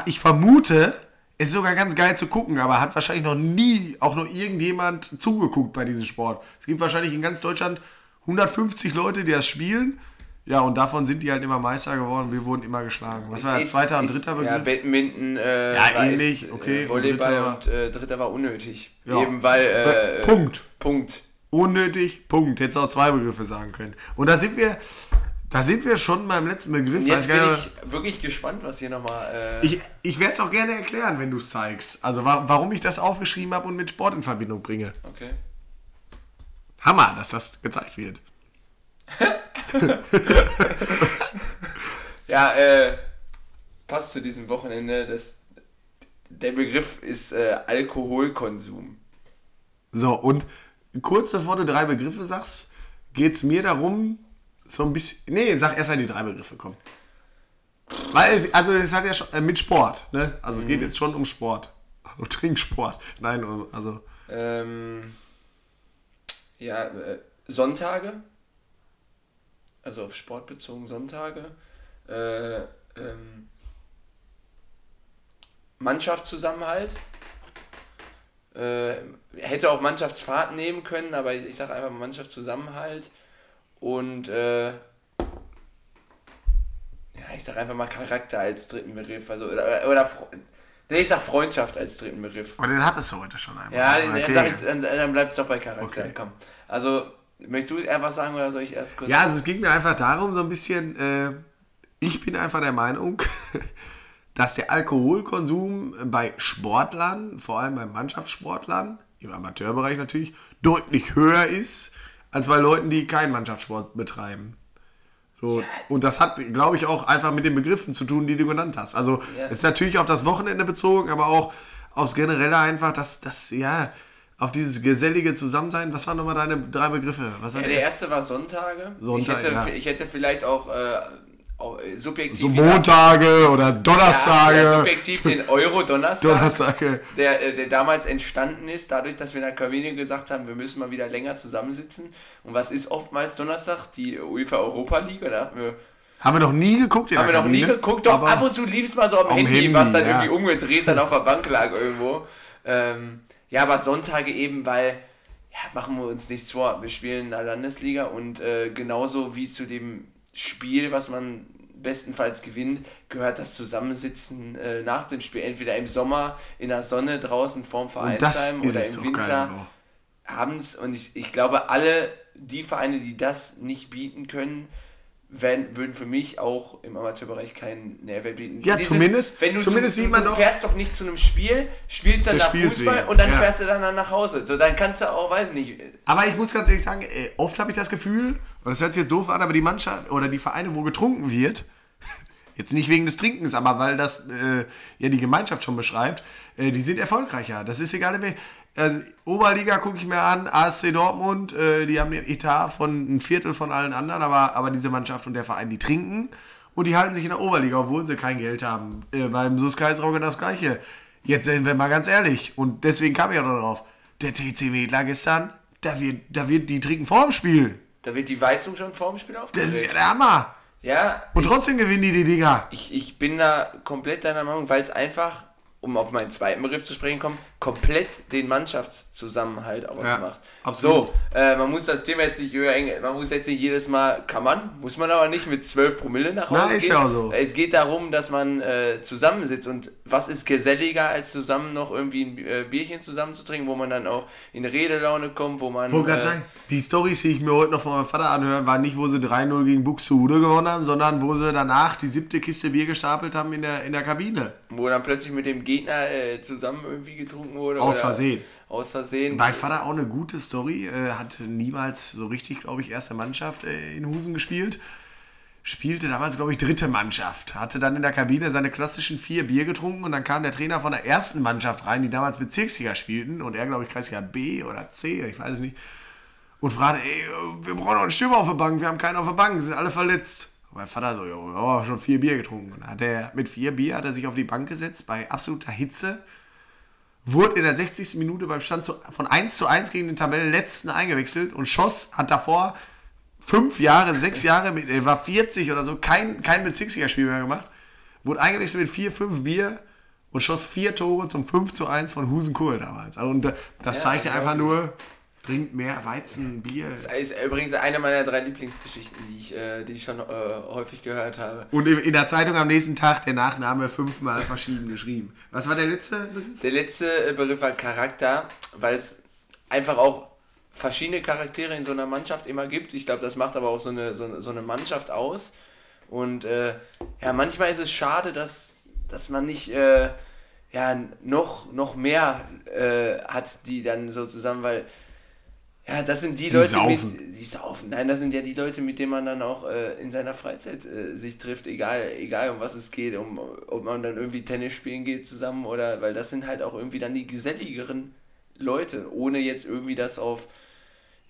ich vermute, ist sogar ganz geil zu gucken, aber hat wahrscheinlich noch nie auch nur irgendjemand zugeguckt bei diesem Sport. Es gibt wahrscheinlich in ganz Deutschland 150 Leute, die das spielen. Ja, und davon sind die halt immer Meister geworden. Wir wurden immer geschlagen. Was war der zweiter und dritter Ja, Begriff? Badminton äh, Ja, ähnlich, ist, okay, Äh, und Volleyball dritter war- und äh, dritter war unnötig. Ja. Eben weil. Äh, Punkt. Punkt. Unnötig, Punkt. Hättest auch zwei Begriffe sagen können. Und da sind wir, da sind wir schon beim letzten Begriff. Und jetzt bin ich wirklich gespannt, was hier nochmal. Äh, ich, ich werde es auch gerne erklären, wenn du es zeigst. Also wa warum ich das aufgeschrieben habe und mit Sport in Verbindung bringe. okay. Hammer, dass das gezeigt wird. Ja, äh, passt zu diesem Wochenende. Das, der Begriff ist äh, Alkoholkonsum. So, und kurz bevor du drei Begriffe sagst, geht es mir darum, so ein bisschen. Nee, sag erst, wenn die drei Begriffe kommen. Weil es, also es hat ja schon äh, mit Sport, ne? Also es geht jetzt schon um Sport. Also Trinksport. Nein, also. Ähm, ja, äh, Sonntage. Also auf Sport bezogen Sonntage. Äh, ähm, Mannschaftszusammenhalt. Äh, hätte auch Mannschaftsfahrt nehmen können, aber ich, ich sage einfach Mannschaftszusammenhalt. Und äh, ja, ich sage einfach mal Charakter als dritten Begriff. Also, oder, oder nee, ich sag Freundschaft als dritten Begriff. Aber den hattest du heute schon einmal. Ja, dann, Okay. sag ich, dann, dann bleibt es doch bei Charakter. Okay. Komm. Also, möchtest du eher was sagen oder soll ich erst kurz? Ja, also es ging mir einfach darum, so ein bisschen, äh, ich bin einfach der Meinung, dass der Alkoholkonsum bei Sportlern, vor allem bei Mannschaftssportlern, im Amateurbereich natürlich, deutlich höher ist, als bei Leuten, die keinen Mannschaftssport betreiben. So, und das hat, glaube ich, auch einfach mit den Begriffen zu tun, die du genannt hast. Also Ja. es ist natürlich auf das Wochenende bezogen, aber auch aufs Generelle einfach, dass das, ja, auf dieses gesellige Zusammensein. Was waren nochmal deine drei Begriffe? Ja, der erste? war Sonntage. Sonntag, ich, hätte, ja. ich hätte vielleicht auch, auch äh, subjektiv. So Montage oder Donnerstage. ja, subjektiv den Euro-Donnerstag. Donnerstage. der, äh, der damals entstanden ist, dadurch, dass wir in der Kabine gesagt haben, wir müssen mal wieder länger zusammensitzen. Und was ist oftmals Donnerstag? Die UEFA Europa League. Und da dachten wir, Haben wir noch nie geguckt in Haben wir noch nie Kabine, geguckt, doch ab und zu lief es mal so am Am Handy, Handy, was dann ja. irgendwie umgedreht dann auf der Bank lag irgendwo. Ähm, ja, aber Sonntage eben, weil, ja, machen wir uns nichts vor, wir spielen in der Landesliga und äh, genauso wie zu dem Spiel, was man bestenfalls gewinnt, gehört das Zusammensitzen äh, nach dem Spiel, entweder im Sommer in der Sonne draußen vorm Vereinsheim oder es im. Winter so. abends und ich, ich glaube, alle die Vereine, die das nicht bieten können, werden, würden für mich auch im Amateurbereich keinen Nährwert bieten. Ja, zumindest- wenn du zumindest zu, sieht man du fährst doch nicht zu einem Spiel, spielst dann da Fußball und dann ja. fährst du dann, dann nach Hause. So, dann kannst du auch, weiß ich nicht, Aber ich muss ganz ehrlich sagen, äh, oft habe ich das Gefühl, und das hört sich jetzt doof an, aber die Mannschaft oder die Vereine, wo getrunken wird, jetzt nicht wegen des Trinkens, aber weil das äh, ja die Gemeinschaft schon beschreibt, äh, die sind erfolgreicher. Das ist egal, wer. Also, Oberliga gucke ich mir an, ASC Dortmund, äh, die haben den Etat von ein Viertel von allen anderen, aber, aber diese Mannschaft und der Verein, die trinken und die halten sich in der Oberliga, obwohl sie kein Geld haben. Äh, beim SUS Kaisrauge das gleiche. Jetzt sind wir mal ganz ehrlich, und deswegen kam ich ja noch drauf. Der TC Wedler gestern, da wird, da wird die trinken vor dem Spiel. da wird die Weizung schon vor dem Spiel Das ist ja aufgeregt. der Hammer. Ja, Und ich, trotzdem gewinnen die die Dinger. ich, ich bin da komplett deiner Meinung, weil es einfach, um auf meinen zweiten Begriff zu sprechen kommen, komplett den Mannschaftszusammenhalt ausmacht. absolut. So, äh, man muss das Thema jetzt nicht man muss jetzt nicht jedes Mal, kann man, muss man aber nicht mit 12 Promille nach Hause Na, ist gehen. ja auch so. Es geht darum, dass man äh, zusammensitzt und was ist geselliger, als zusammen noch irgendwie ein äh, Bierchen zusammen zu trinken, wo man dann auch in Redelaune kommt, wo man... Ich wollte gerade äh, sagen, die Storys, die ich mir heute noch von meinem Vater anhöre, waren nicht, wo sie 3-0 gegen Buxtehude gewonnen haben, sondern wo sie danach die siebte Kiste Bier gestapelt haben in der, in der Kabine. wo dann plötzlich mit dem Gegner äh, zusammen irgendwie getrunken wurde. Aus oder Versehen. Aus Versehen. Mein Vater auch eine gute Story, äh, hat niemals so richtig, glaube ich, erste Mannschaft äh, in Husen gespielt. Spielte damals, glaube ich, dritte Mannschaft. Hatte dann in der Kabine seine klassischen vier Bier getrunken und dann kam der Trainer von der ersten Mannschaft rein, die damals Bezirksliga spielten und er, glaube ich, Kreisliga B oder C, ich weiß es nicht. Und fragte, ey, wir brauchen noch einen Stürmer auf der Bank, wir haben keinen auf der Bank, sind alle verletzt. Und mein Vater so, ja, schon vier Bier getrunken. Und hat er, mit vier Bier hat er sich auf die Bank gesetzt, bei absoluter Hitze wurde in der 60. Minute beim Stand zu, von 1 zu 1 gegen den Tabellenletzten eingewechselt und schoss, hat davor fünf Jahre, sechs Jahre, mit, er war 40 oder so, kein, kein Bezirksligaspiel mehr gemacht, wurde eingewechselt mit vier, fünf Bier und schoss vier Tore zum 5 zu 1 von Husen-Kohl damals. Also, und das Ja, zeigt ja einfach nur, trinkt mehr Weizen, Bier. Das ist übrigens eine meiner drei Lieblingsgeschichten, die ich, äh, die ich schon äh, häufig gehört habe. Und in der Zeitung am nächsten Tag der Nachname fünfmal verschieden geschrieben. Was war der letzte Begriff? Der letzte äh, Begriff war Charakter, weil es einfach auch verschiedene Charaktere in so einer Mannschaft immer gibt. Ich glaube, das macht aber auch so eine, so so eine Mannschaft aus. Und äh, ja, manchmal ist es schade, dass, dass man nicht äh, ja, noch, noch mehr hat, die dann so zusammen, weil ja, das sind die, Leute, saufen. mit die saufen. Nein, das sind ja die Leute, mit denen man dann auch äh, in seiner Freizeit äh, sich trifft, egal, egal um was es geht, um ob man dann irgendwie Tennis spielen geht zusammen oder weil das sind halt auch irgendwie dann die geselligeren Leute, ohne jetzt irgendwie das auf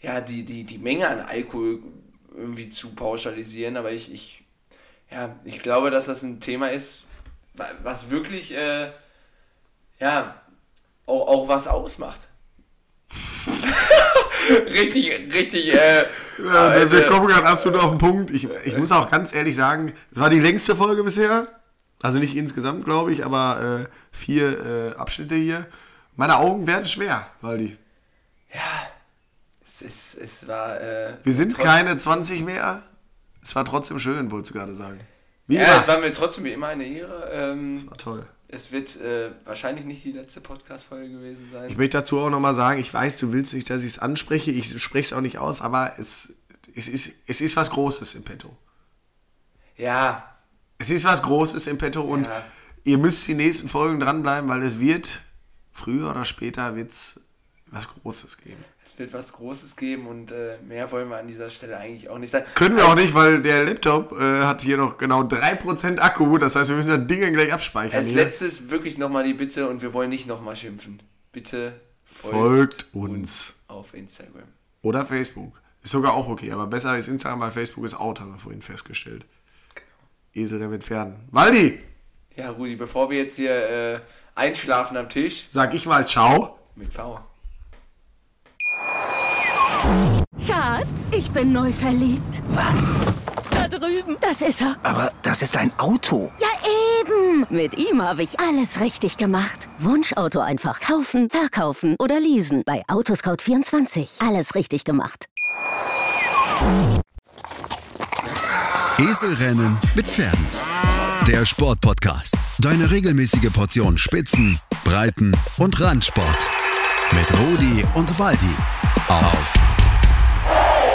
ja, die, die, die Menge an Alkohol irgendwie zu pauschalisieren, aber ich, ich ja, ich glaube, dass das ein Thema ist, wa- was wirklich äh, ja auch, auch was ausmacht. richtig, richtig, äh, Ja, wir, äh, wir kommen gerade absolut auf den Punkt. Ich, ich muss auch ganz ehrlich sagen, es war die längste Folge bisher. Also nicht insgesamt, glaube ich, aber äh, vier äh, Abschnitte hier. Meine Augen werden schwer, Waldi. es, ist, es war. Äh, Wir sind keine 20 mehr. Es war trotzdem schön, wolltest du gerade sagen. Wie Ja, immer. es war mir trotzdem wie immer eine Ehre. Ähm, war toll. Es wird äh, wahrscheinlich nicht die letzte Podcast-Folge gewesen sein. Ich möchte dazu auch nochmal sagen, ich weiß, du willst nicht, dass ich es anspreche. Ich spreche es auch nicht aus, aber es, es, ist, es ist was Großes im Petto. ja, Es ist was Großes im Petto und Ja. ihr müsst die nächsten Folgen dranbleiben, weil es wird, früher oder später, wird's was Großes geben. es wird was Großes geben und äh, mehr wollen wir an dieser Stelle eigentlich auch nicht sagen. Können wir auch nicht, weil der Laptop äh, hat hier noch genau 3% Akku. Das heißt, wir müssen das Ding gleich abspeichern. Als hier. letztes wirklich nochmal die Bitte und wir wollen nicht nochmal schimpfen. Bitte Folgt uns. auf Instagram. Oder Facebook. Ist sogar auch okay, aber besser als Instagram, weil Facebook ist out, haben wir vorhin festgestellt. Esel der mit Pferden. Waldi, Ja, Rudi, bevor wir jetzt hier äh, einschlafen am Tisch sag ich mal ciao. mit V. Schatz, ich bin neu verliebt. Was? Da drüben. Das ist er. Aber das ist ein Auto. Ja, eben. Mit ihm habe ich alles richtig gemacht. Wunschauto einfach kaufen, verkaufen oder leasen. Bei Autoscout24. Alles richtig gemacht. Eselrennen mit Pferden. Der Sportpodcast. Deine regelmäßige Portion Spitzen, Breiten und Randsport. Mit Rudi und Waldi. Auf